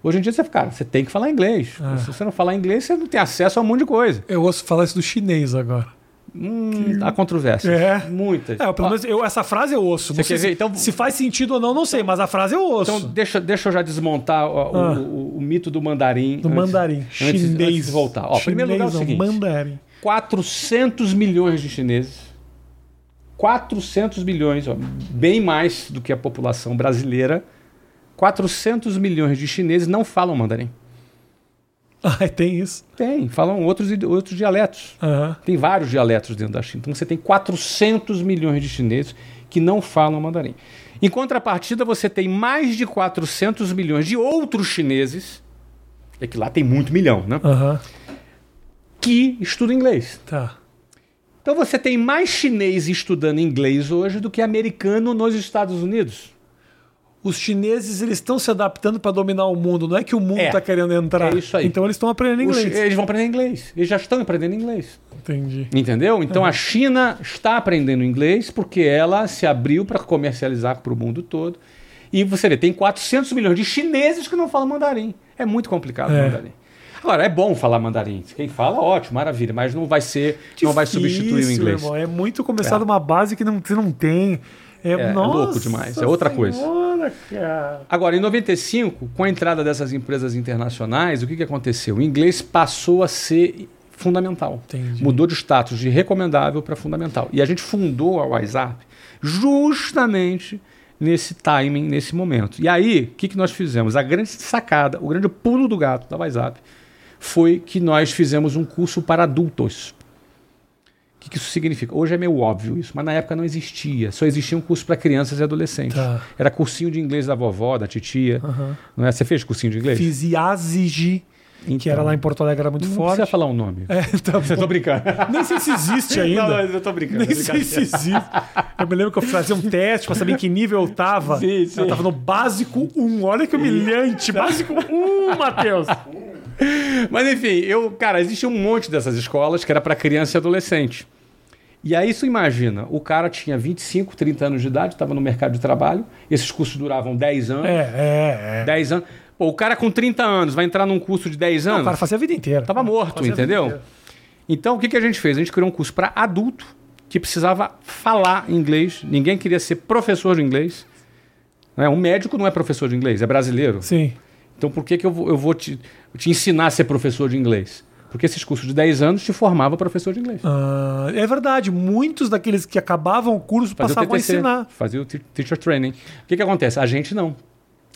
Hoje em dia você, cara, você tem que falar inglês. Ah. Se você não falar inglês, você não tem acesso a um monte de coisa. Eu ouço falar isso do chinês agora. Hum, há controvérsia. É. Muitas. É, pelo menos eu, essa frase eu ouço. Você quer ver? se, Então- se faz sentido ou não, não sei, mas a frase eu ouço. Então, deixa, deixa eu já desmontar ó, o- Ah. o, o mito do mandarim. do antes- mandarim. Antes, chinês. antes de voltar. Ó, primeiro lugar é o Chinês, seguinte: Mandarim. 400 milhões de chineses. 400 milhões, ó, bem mais do que a população brasileira. 400 milhões de chineses não falam mandarim. Ah, tem isso. Tem, falam outros, outros dialetos. Aham. Tem vários dialetos dentro da China. Então você tem 400 milhões de chineses que não falam mandarim. Em contrapartida, você tem mais de 400 milhões de outros chineses, é que lá tem muito milhão, né? Aham. Que estudam inglês. Tá. Então você tem mais chinês estudando inglês hoje do que americano nos Estados Unidos. Os chineses eles estão se adaptando para dominar o mundo. Não é que o mundo É. está querendo entrar. É isso aí. Então eles estão aprendendo Os- inglês. eles vão aprender inglês. Eles já estão aprendendo inglês. Entendi. Entendeu? Então a China está aprendendo inglês porque ela se abriu para comercializar para o mundo todo. E você vê, tem 400 milhões de chineses que não falam mandarim. É muito complicado É. o mandarim. Agora, é bom falar mandarim. Quem fala, ótimo, maravilha, mas não vai ser, não vai substituir o Difícil, inglês. Irmão. É muito começar de uma base que não, você não tem. É, É, é nossa louco demais, é outra coisa. senhora, cara. Agora, em 95, com a entrada dessas empresas internacionais, o que, que aconteceu? O inglês passou a ser fundamental. Entendi. Mudou de status de recomendável para fundamental. E a gente fundou a WhatsApp justamente nesse timing, nesse momento. E aí, o que, que nós fizemos? A grande sacada, o grande pulo do gato da WhatsApp foi que nós fizemos um curso para adultos. O que, que isso significa? Hoje é meio óbvio isso, mas na época não existia. Só existia um curso para crianças e adolescentes. Tá. Era cursinho de inglês da vovó, da titia. Aham. Não é? Você fez cursinho de inglês? Fiz IASIG, que Então. era lá em Porto Alegre, era muito Não forte. precisa falar o nome. É, tá tô brincando. Nem sei se existe ainda. Não, eu tô brincando. Nem sei se existe. Eu me lembro que eu fazia um teste pra saber em que nível eu tava. Sim, sim. Eu tava no básico 1. Olha que humilhante. Básico 1, Matheus. Mas enfim, eu, cara, existia um monte dessas escolas que era para criança e adolescente. E aí isso imagina, o cara tinha 25, 30 anos de idade, estava no mercado de trabalho, esses cursos duravam 10 anos, É, é, é. 10 anos. Pô, o cara com 30 anos vai entrar num curso de 10 Não, anos? o cara fazia a vida inteira. Tava morto, Fazia entendeu? Então, o que, que a gente fez? A gente criou um curso para adulto que precisava falar inglês. Ninguém queria ser professor de inglês. Né? Um médico não é professor de inglês, é brasileiro. Sim. Então, por que, que eu vou, eu vou te, te ensinar a ser professor de inglês? Porque esses cursos de 10 anos te formavam professor de inglês. Ah, é verdade. Muitos daqueles que acabavam o curso Fazia passavam a ensinar. fazia o te- teacher training. O que, que acontece? A gente não.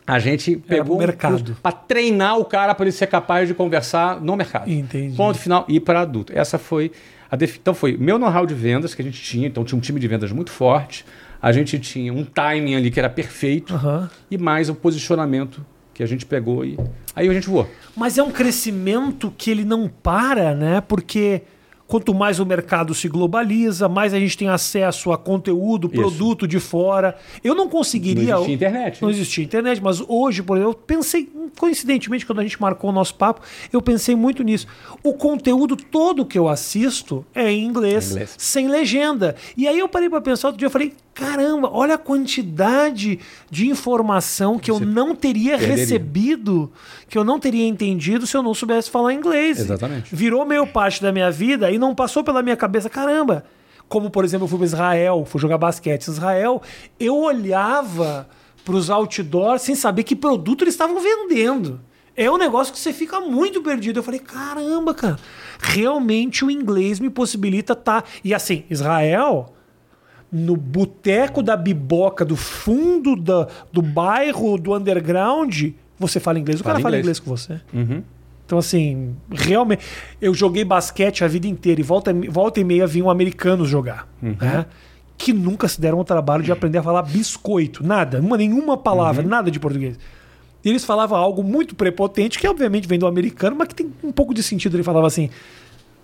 A gente pegou pro mercado. para treinar o cara para ele ser capaz de conversar no mercado. Entendi. Ponto final e para adulto. Essa foi a defi- então foi meu know-how de vendas que a gente tinha, então tinha um time de vendas muito forte. A gente tinha um timing ali que era perfeito Aham. e mais o posicionamento que a gente pegou e aí a gente voou. Mas é um crescimento que ele não para, né? Porque quanto mais o mercado se globaliza, mais a gente tem acesso a conteúdo, Isso. produto de fora. Eu não conseguiria. Não existia internet. Não existia internet, mas hoje, por exemplo, eu pensei, coincidentemente, quando a gente marcou o nosso papo, eu pensei muito nisso. O conteúdo todo que eu assisto é em inglês, Em inglês. sem legenda. E aí eu parei para pensar outro dia, eu falei, caramba, olha a quantidade de informação que eu Você não teria perderia. recebido, que eu não teria entendido se eu não soubesse falar inglês. Exatamente. Virou meio parte da minha vida e não passou pela minha cabeça, caramba. Como, por exemplo, eu fui para Israel, fui jogar basquete em Israel, eu olhava para os outdoors sem saber que produto eles estavam vendendo. É um negócio que você fica muito perdido. Eu falei, caramba, cara, realmente o inglês me possibilita estar. E assim, Israel, no boteco da biboca do fundo da, do bairro, do underground, você fala inglês, o Fala cara fala inglês. inglês com você. Uhum. Então, assim, realmente. Eu joguei basquete a vida inteira e volta, volta e meia vinham americanos jogar. Né? Que nunca se deram o trabalho de aprender a falar biscoito. Nada. Uma, nenhuma palavra, nada de português. E eles falavam algo muito prepotente, que obviamente vem do americano, mas que tem um pouco de sentido. Ele falava assim: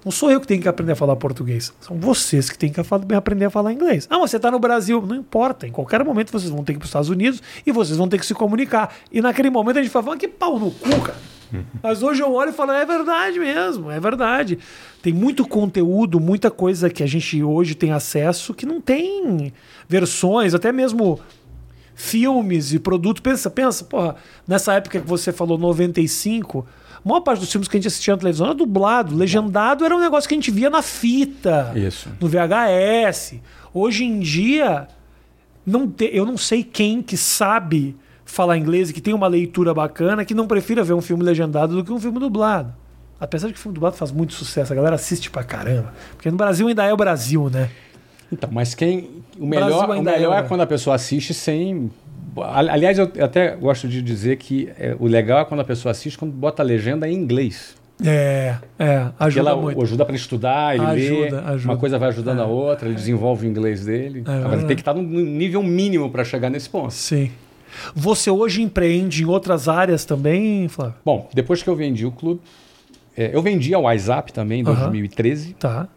não sou eu que tenho que aprender a falar português. São vocês que têm que aprender a falar inglês. Ah, mas você está no Brasil. Não importa. Em qualquer momento vocês vão ter que ir para os Estados Unidos e vocês vão ter que se comunicar. E naquele momento a gente falava, "Ah, que pau no cu, cara. Mas hoje eu olho e falo, é verdade mesmo, é verdade. Tem muito conteúdo, muita coisa que a gente hoje tem acesso que não tem versões, até mesmo filmes e produtos. Pensa, pensa, porra, nessa época que você falou 95, a maior parte dos filmes que a gente assistia na televisão era dublado. Legendado era um negócio que a gente via na fita, Isso. no VHS. Hoje em dia, não te- eu não sei quem que sabe falar inglês e que tem uma leitura bacana que não prefira ver um filme legendado do que um filme dublado. Apesar de que o filme dublado faz muito sucesso, a galera assiste pra caramba. Porque no Brasil ainda é o Brasil, né? Então, mas quem. O melhor, o melhor é, é quando a pessoa assiste sem. Ali- Aliás, eu até gosto de dizer que é, o legal é quando a pessoa assiste quando bota a legenda em inglês. É, é, ajuda ela muito. ajuda para estudar, ele lê, Ajuda, ajuda. uma coisa vai ajudando É. a outra, ele desenvolve o inglês dele. Agora, verdade. ele tem que estar no nível mínimo para chegar nesse ponto. Sim. Você hoje empreende em outras áreas também, Flávio? Bom, depois que eu vendi o clube, é, eu vendi a WhatsApp também em Aham. 2013. Tá.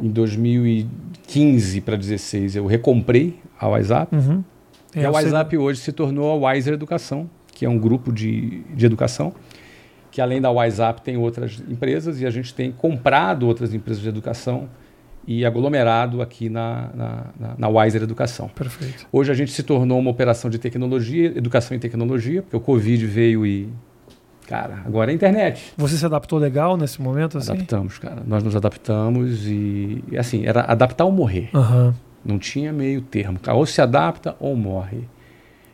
Em 2015 para 16 eu recomprei a WhatsApp. Uhum. e É, a eu sei- WhatsApp hoje se tornou a Wiser Educação, que é um grupo de, de educação, que além da WhatsApp tem outras empresas e a gente tem comprado outras empresas de educação e aglomerado aqui na, na, na, na Wiser Educação. Perfeito. Hoje a gente se tornou uma operação de tecnologia, educação e tecnologia, porque o Covid veio e. Cara, agora é internet. Você se adaptou legal nesse momento, assim? Adaptamos, cara. Nós nos adaptamos e, e, assim, era adaptar ou morrer. Aham. Não tinha meio termo. Ou se adapta ou morre.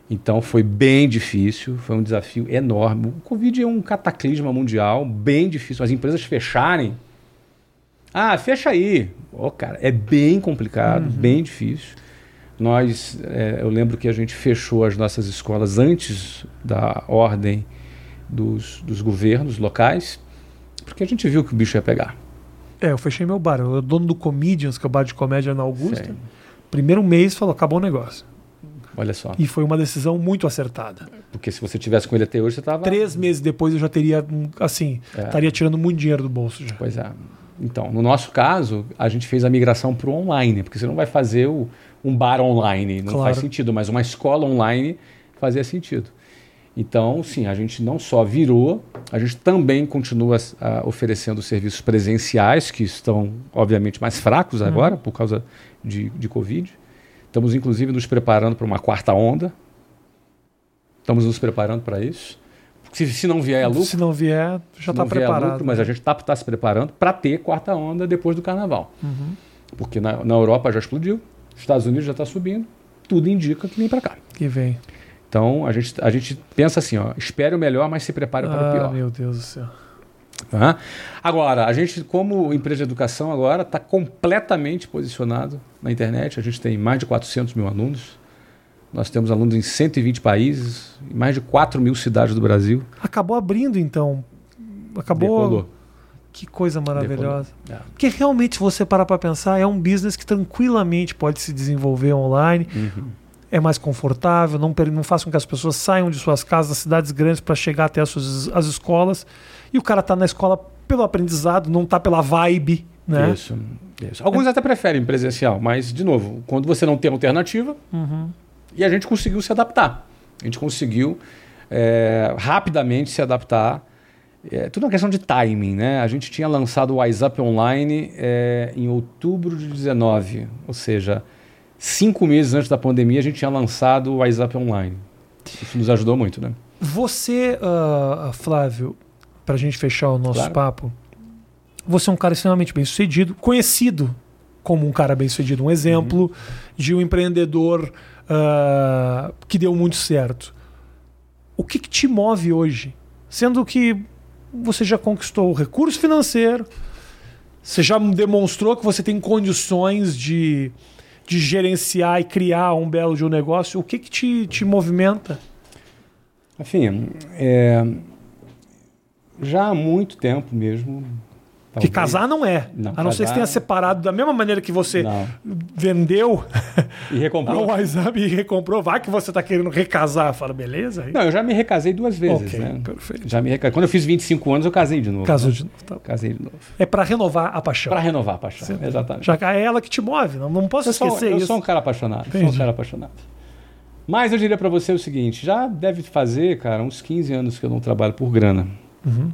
Então foi bem difícil, foi um desafio enorme. O Covid é um cataclisma mundial, bem difícil. As empresas fecharem. Ah, fecha aí. Ô, cara, é bem complicado, bem difícil. Nós, é, eu lembro que a gente fechou as nossas escolas antes da ordem dos, dos governos locais, porque a gente viu que o bicho ia pegar. É, eu fechei meu bar. Eu era dono do Comedians, que é o bar de comédia na Augusta. Sei. Primeiro mês falou, acabou o negócio. Olha só. E foi uma decisão muito acertada. Porque se você tivesse com ele até hoje, você estava. Três meses depois eu já teria, assim, É. estaria tirando muito dinheiro do bolso já. Pois é. Então, no nosso caso, a gente fez a migração para o online, porque você não vai fazer o- um bar online, não Claro. faz sentido, mas uma escola online fazia sentido. Então, sim, a gente não só virou, a gente também continua ah, oferecendo serviços presenciais, que estão, obviamente, mais fracos agora por causa de, de Covid. Estamos, inclusive, nos preparando para uma quarta onda. Estamos nos preparando para isso. Se, se não vier a lucro, Se não vier, já está vier preparado. lucro, mas a gente está se preparando para ter quarta onda depois do carnaval. Uhum. Porque na, na Europa já explodiu, Estados Unidos já está subindo, tudo indica que vem para cá. Que vem. Então a gente, a gente pensa assim, ó, espere o melhor, mas se prepare para o Ah, pior. meu Deus do céu. Tá? Agora, a gente, como empresa de educação agora, está completamente posicionado na internet. A gente tem mais de 400 mil alunos. Nós temos alunos em 120 países, em mais de 4 mil cidades do Brasil. Acabou abrindo, então. Acabou. Decolou. Que coisa maravilhosa. É. Porque realmente, se você parar para pensar, é um business que tranquilamente pode se desenvolver online. Uhum. É mais confortável, não, não faz com que as pessoas saiam de suas casas, das cidades grandes, para chegar até as, suas, as escolas. E o cara tá na escola pelo aprendizado, não tá pela vibe. Né? Isso, isso. Alguns até preferem presencial, mas, de novo, quando você não tem alternativa, Uhum. e a gente conseguiu se adaptar. A gente conseguiu é, rapidamente se adaptar. É, tudo uma questão de timing, né? A gente tinha lançado o WhatsApp Online é, em outubro de 19, ou seja, cinco meses antes da pandemia a gente tinha lançado o WhatsApp Online. Isso nos ajudou muito, né? Você, ah, Flávio, para a gente fechar o nosso Claro. papo, você é um cara extremamente bem sucedido, conhecido como um cara bem sucedido, um exemplo Uhum. de um empreendedor ah, que deu muito certo. O que, que te move hoje? Sendo que você já conquistou o recurso financeiro, você já demonstrou que você tem condições de, de gerenciar e criar um belo de um negócio. O que, que te, te movimenta? Enfim, é, já há muito tempo mesmo. Talvez- casar não é. Não, a não ser que casar- tenha separado da mesma maneira que você Não. vendeu E recomprou. a WhatsApp e recomprou. Vai que você está querendo recasar. Fala, beleza? Aí, Não, eu já me recasei duas vezes, Ok, né? perfeito. Já me recasei. Quando eu fiz 25 anos, eu casei de novo. Casou né? de novo. tá. Casei de novo. É para renovar a paixão. Para renovar a paixão, Sim. exatamente. Já que é ela que te move. Não, não posso eu sou, esquecer eu isso. sou um cara apaixonado. Sou um Entendi. cara apaixonado. Mas eu diria para você o seguinte: já deve fazer, cara, uns 15 anos que eu não trabalho por grana. Uhum.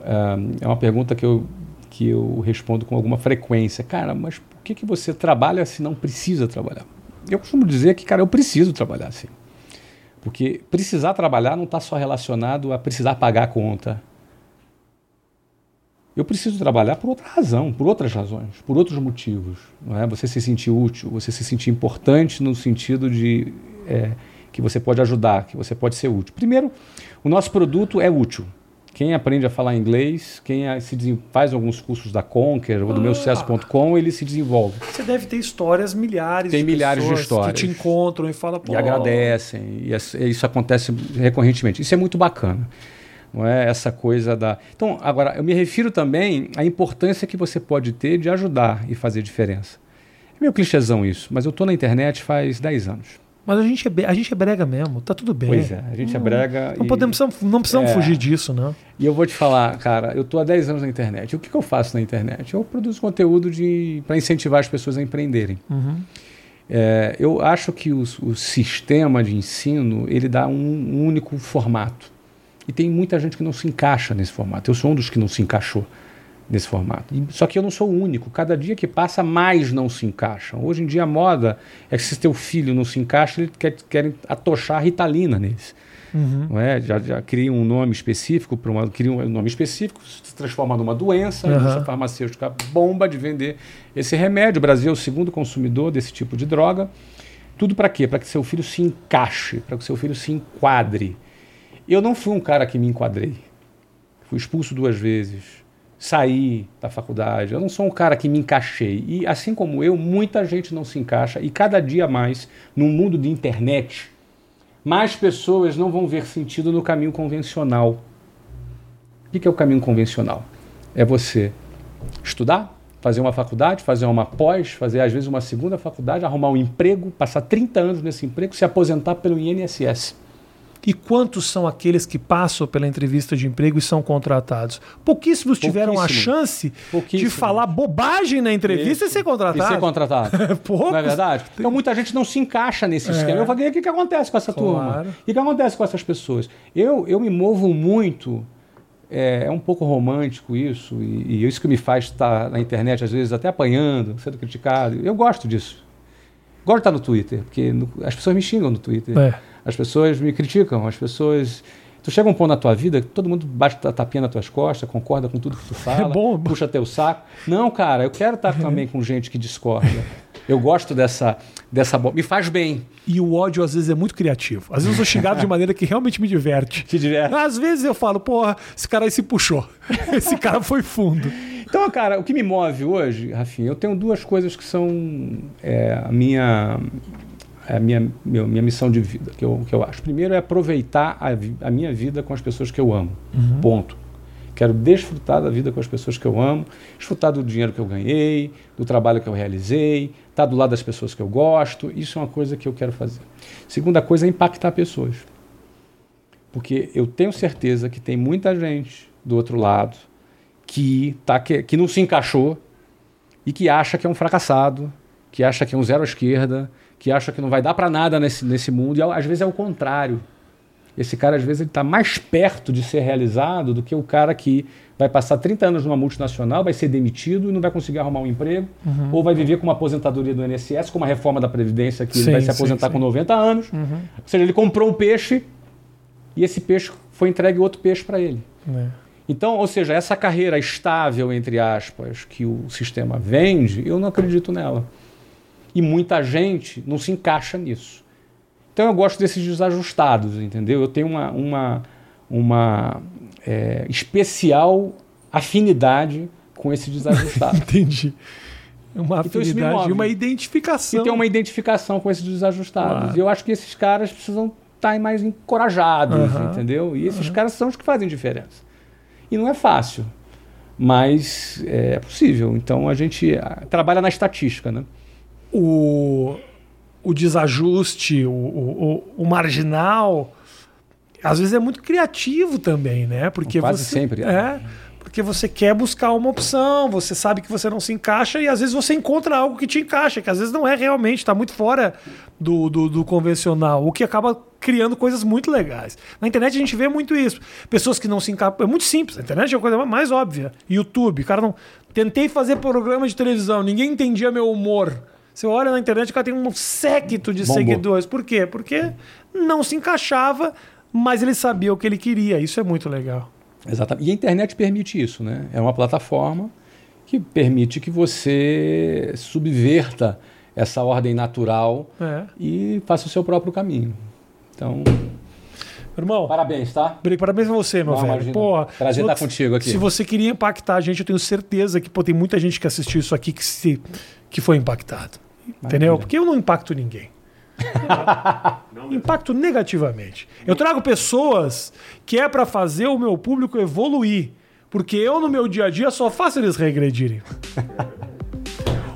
Ah, é uma pergunta que eu, que eu respondo com alguma frequência. Cara, mas por que, que você trabalha se não precisa trabalhar? eu costumo dizer que, cara, eu preciso trabalhar assim. Porque precisar trabalhar não está só relacionado a precisar pagar a conta. Eu preciso trabalhar por outra razão, por outras razões, por outros motivos. Não é? Você se sentir útil, você se sentir importante no sentido de é, que você pode ajudar, que você pode ser útil. Primeiro, o nosso produto é útil. Quem aprende a falar inglês, quem se faz alguns cursos da Conquer ou do ah. meu sucesso.com, ele se desenvolve. Você deve ter histórias, milhares Tem de milhares de histórias. que te encontram e falam, E agradecem. E isso acontece recorrentemente. Isso é muito bacana. Não é essa coisa da. Então, agora, eu me refiro também à importância que você pode ter de ajudar e fazer diferença. É meio clichêzão isso, mas eu estou na internet faz 10 anos. Mas a gente, é, a gente é brega mesmo, tá tudo bem. Pois é, a gente é brega. Não, e... podemos, não precisamos é, fugir disso, não. E eu vou te falar, cara, eu tô há 10 anos na internet. O que, que eu faço na internet? Eu produzo conteúdo para incentivar as pessoas a empreenderem. Uhum. É, eu acho que o, o, sistema de ensino ele dá um, um único formato. E tem muita gente que não se encaixa nesse formato. Eu sou um dos que não se encaixou nesse formato. Só que eu não sou o único. Cada dia que passa, mais não se encaixam. Hoje em dia a moda é que se teu filho não se encaixa, eles quer, querem atochar a ritalina neles. Uhum. Não é? Já, já cria um nome específico para uma cria um nome específico, se transforma numa doença, uhum. a indústria farmacêutica bomba de vender esse remédio. O Brasil é o segundo consumidor desse tipo de droga. Tudo para quê? Para que seu filho se encaixe, para que seu filho se enquadre. Eu não fui um cara que me enquadrei. Fui expulso duas vezes sair da faculdade. Eu não sou um cara que me encaixei. E assim como eu, muita gente não se encaixa. E cada dia mais, no mundo de internet, mais pessoas não vão ver sentido no caminho convencional. O que é o caminho convencional? É você estudar, fazer uma faculdade, fazer uma pós, fazer às vezes uma segunda faculdade, arrumar um emprego, passar 30 anos nesse emprego, se aposentar pelo INSS. E quantos são aqueles que passam pela entrevista de emprego e são contratados? Pouquíssimos tiveram a chance de falar bobagem na entrevista Isso. e ser contratado. E ser contratado. não é verdade? Então muita gente não se encaixa nesse é. esquema. Eu falei, o que, que acontece com essa claro. turma? O que, que acontece com essas pessoas? Eu, eu me movo muito é, é, um pouco romântico isso, e, e, isso que me faz estar na internet, às vezes, até apanhando, sendo criticado. Eu gosto disso. Gosto de estar no Twitter, porque no, as pessoas me xingam no Twitter. É. As pessoas me criticam, as pessoas. Tu chega um ponto na tua vida que todo mundo bate a tapinha nas tuas costas, concorda com tudo que tu fala, é bom, puxa teu saco. Não, cara, eu quero estar também com gente que discorda. Eu gosto dessa, dessa. Me faz bem. E o ódio, às vezes, é muito criativo. Às vezes eu sou xingado de maneira que realmente me diverte. Te diverte. Às vezes eu falo, porra, esse cara aí se puxou. Esse cara foi fundo. Então, cara, o que me move hoje, Rafinha, eu tenho duas coisas que são é, a minha é a minha, meu, minha missão de vida, que eu, que eu acho. Primeiro é aproveitar a, a minha vida com as pessoas que eu amo. Uhum. Ponto. Quero desfrutar da vida com as pessoas que eu amo, desfrutar do dinheiro que eu ganhei, do trabalho que eu realizei, estar do lado das pessoas que eu gosto. Isso é uma coisa que eu quero fazer. Segunda coisa é impactar pessoas. Porque eu tenho certeza que tem muita gente do outro lado que, tá, que, que não se encaixou e que acha que é um fracassado, que acha que é um zero à esquerda, que acha que não vai dar para nada nesse, nesse mundo, e às vezes é o contrário. Esse cara, às vezes, ele está mais perto de ser realizado do que o cara que vai passar 30 anos numa multinacional, vai ser demitido e não vai conseguir arrumar um emprego, uhum. ou vai viver com uma aposentadoria do INSS, com uma reforma da Previdência que sim, ele vai se aposentar sim, com 90 anos. Uhum. Ou seja, ele comprou um peixe e esse peixe foi entregue outro peixe para ele. É. Então, ou seja, essa carreira estável, entre aspas, que o sistema vende, eu não acredito nela. E muita gente não se encaixa nisso. Então eu gosto desses desajustados, entendeu? Eu tenho uma, uma, uma é, especial afinidade com esse desajustado. Entendi. Uma então, afinidade e uma identificação. E tem uma identificação com esses desajustados. Claro. E eu acho que esses caras precisam estar mais encorajados, uhum. entendeu? E esses uhum. caras são os que fazem diferença. E não é fácil, mas é possível. Então a gente trabalha na estatística, né? O, o desajuste, o, o, o, marginal, às vezes é muito criativo também, né? Porque Quase você, sempre. É. é. Porque você quer buscar uma opção, você sabe que você não se encaixa e às vezes você encontra algo que te encaixa, que às vezes não é realmente, está muito fora do, do, do, convencional, o que acaba criando coisas muito legais. Na internet a gente vê muito isso. Pessoas que não se encaixam. É muito simples, a internet é a coisa mais óbvia. YouTube, cara não. Tentei fazer programa de televisão, ninguém entendia meu humor. Você olha na internet, o cara tem um séquito de Bombou. seguidores. Por quê? Porque não se encaixava, mas ele sabia o que ele queria. Isso é muito legal. Exatamente. E a internet permite isso, né? É uma plataforma que permite que você subverta essa ordem natural É. e faça o seu próprio caminho. Então, Irmão, parabéns, tá? Parabéns a você, meu Não, velho. imagina. Porra, Prazer estar você- contigo aqui. Se você queria impactar a gente, eu tenho certeza que pô, tem muita gente que assistiu isso aqui que, se, que foi impactado. Entendeu? Porque eu não impacto ninguém. impacto negativamente. Eu trago pessoas que é pra fazer o meu público evoluir. Porque eu, no meu dia a dia, só faço eles regredirem.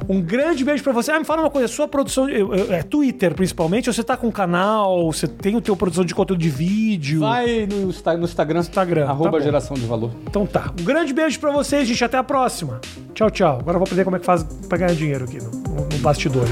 Um grande beijo pra você. Ah, me fala uma coisa, sua produção é Twitter principalmente, ou você tá com um canal, você tem o teu produção de conteúdo de vídeo? Vai no, no Instagram, Instagram, arroba tá geração de valor. Então tá. Um grande beijo pra vocês, gente. Até a próxima. Tchau, tchau. Agora eu vou aprender como é que faz pra ganhar dinheiro aqui no, no- no bastidor.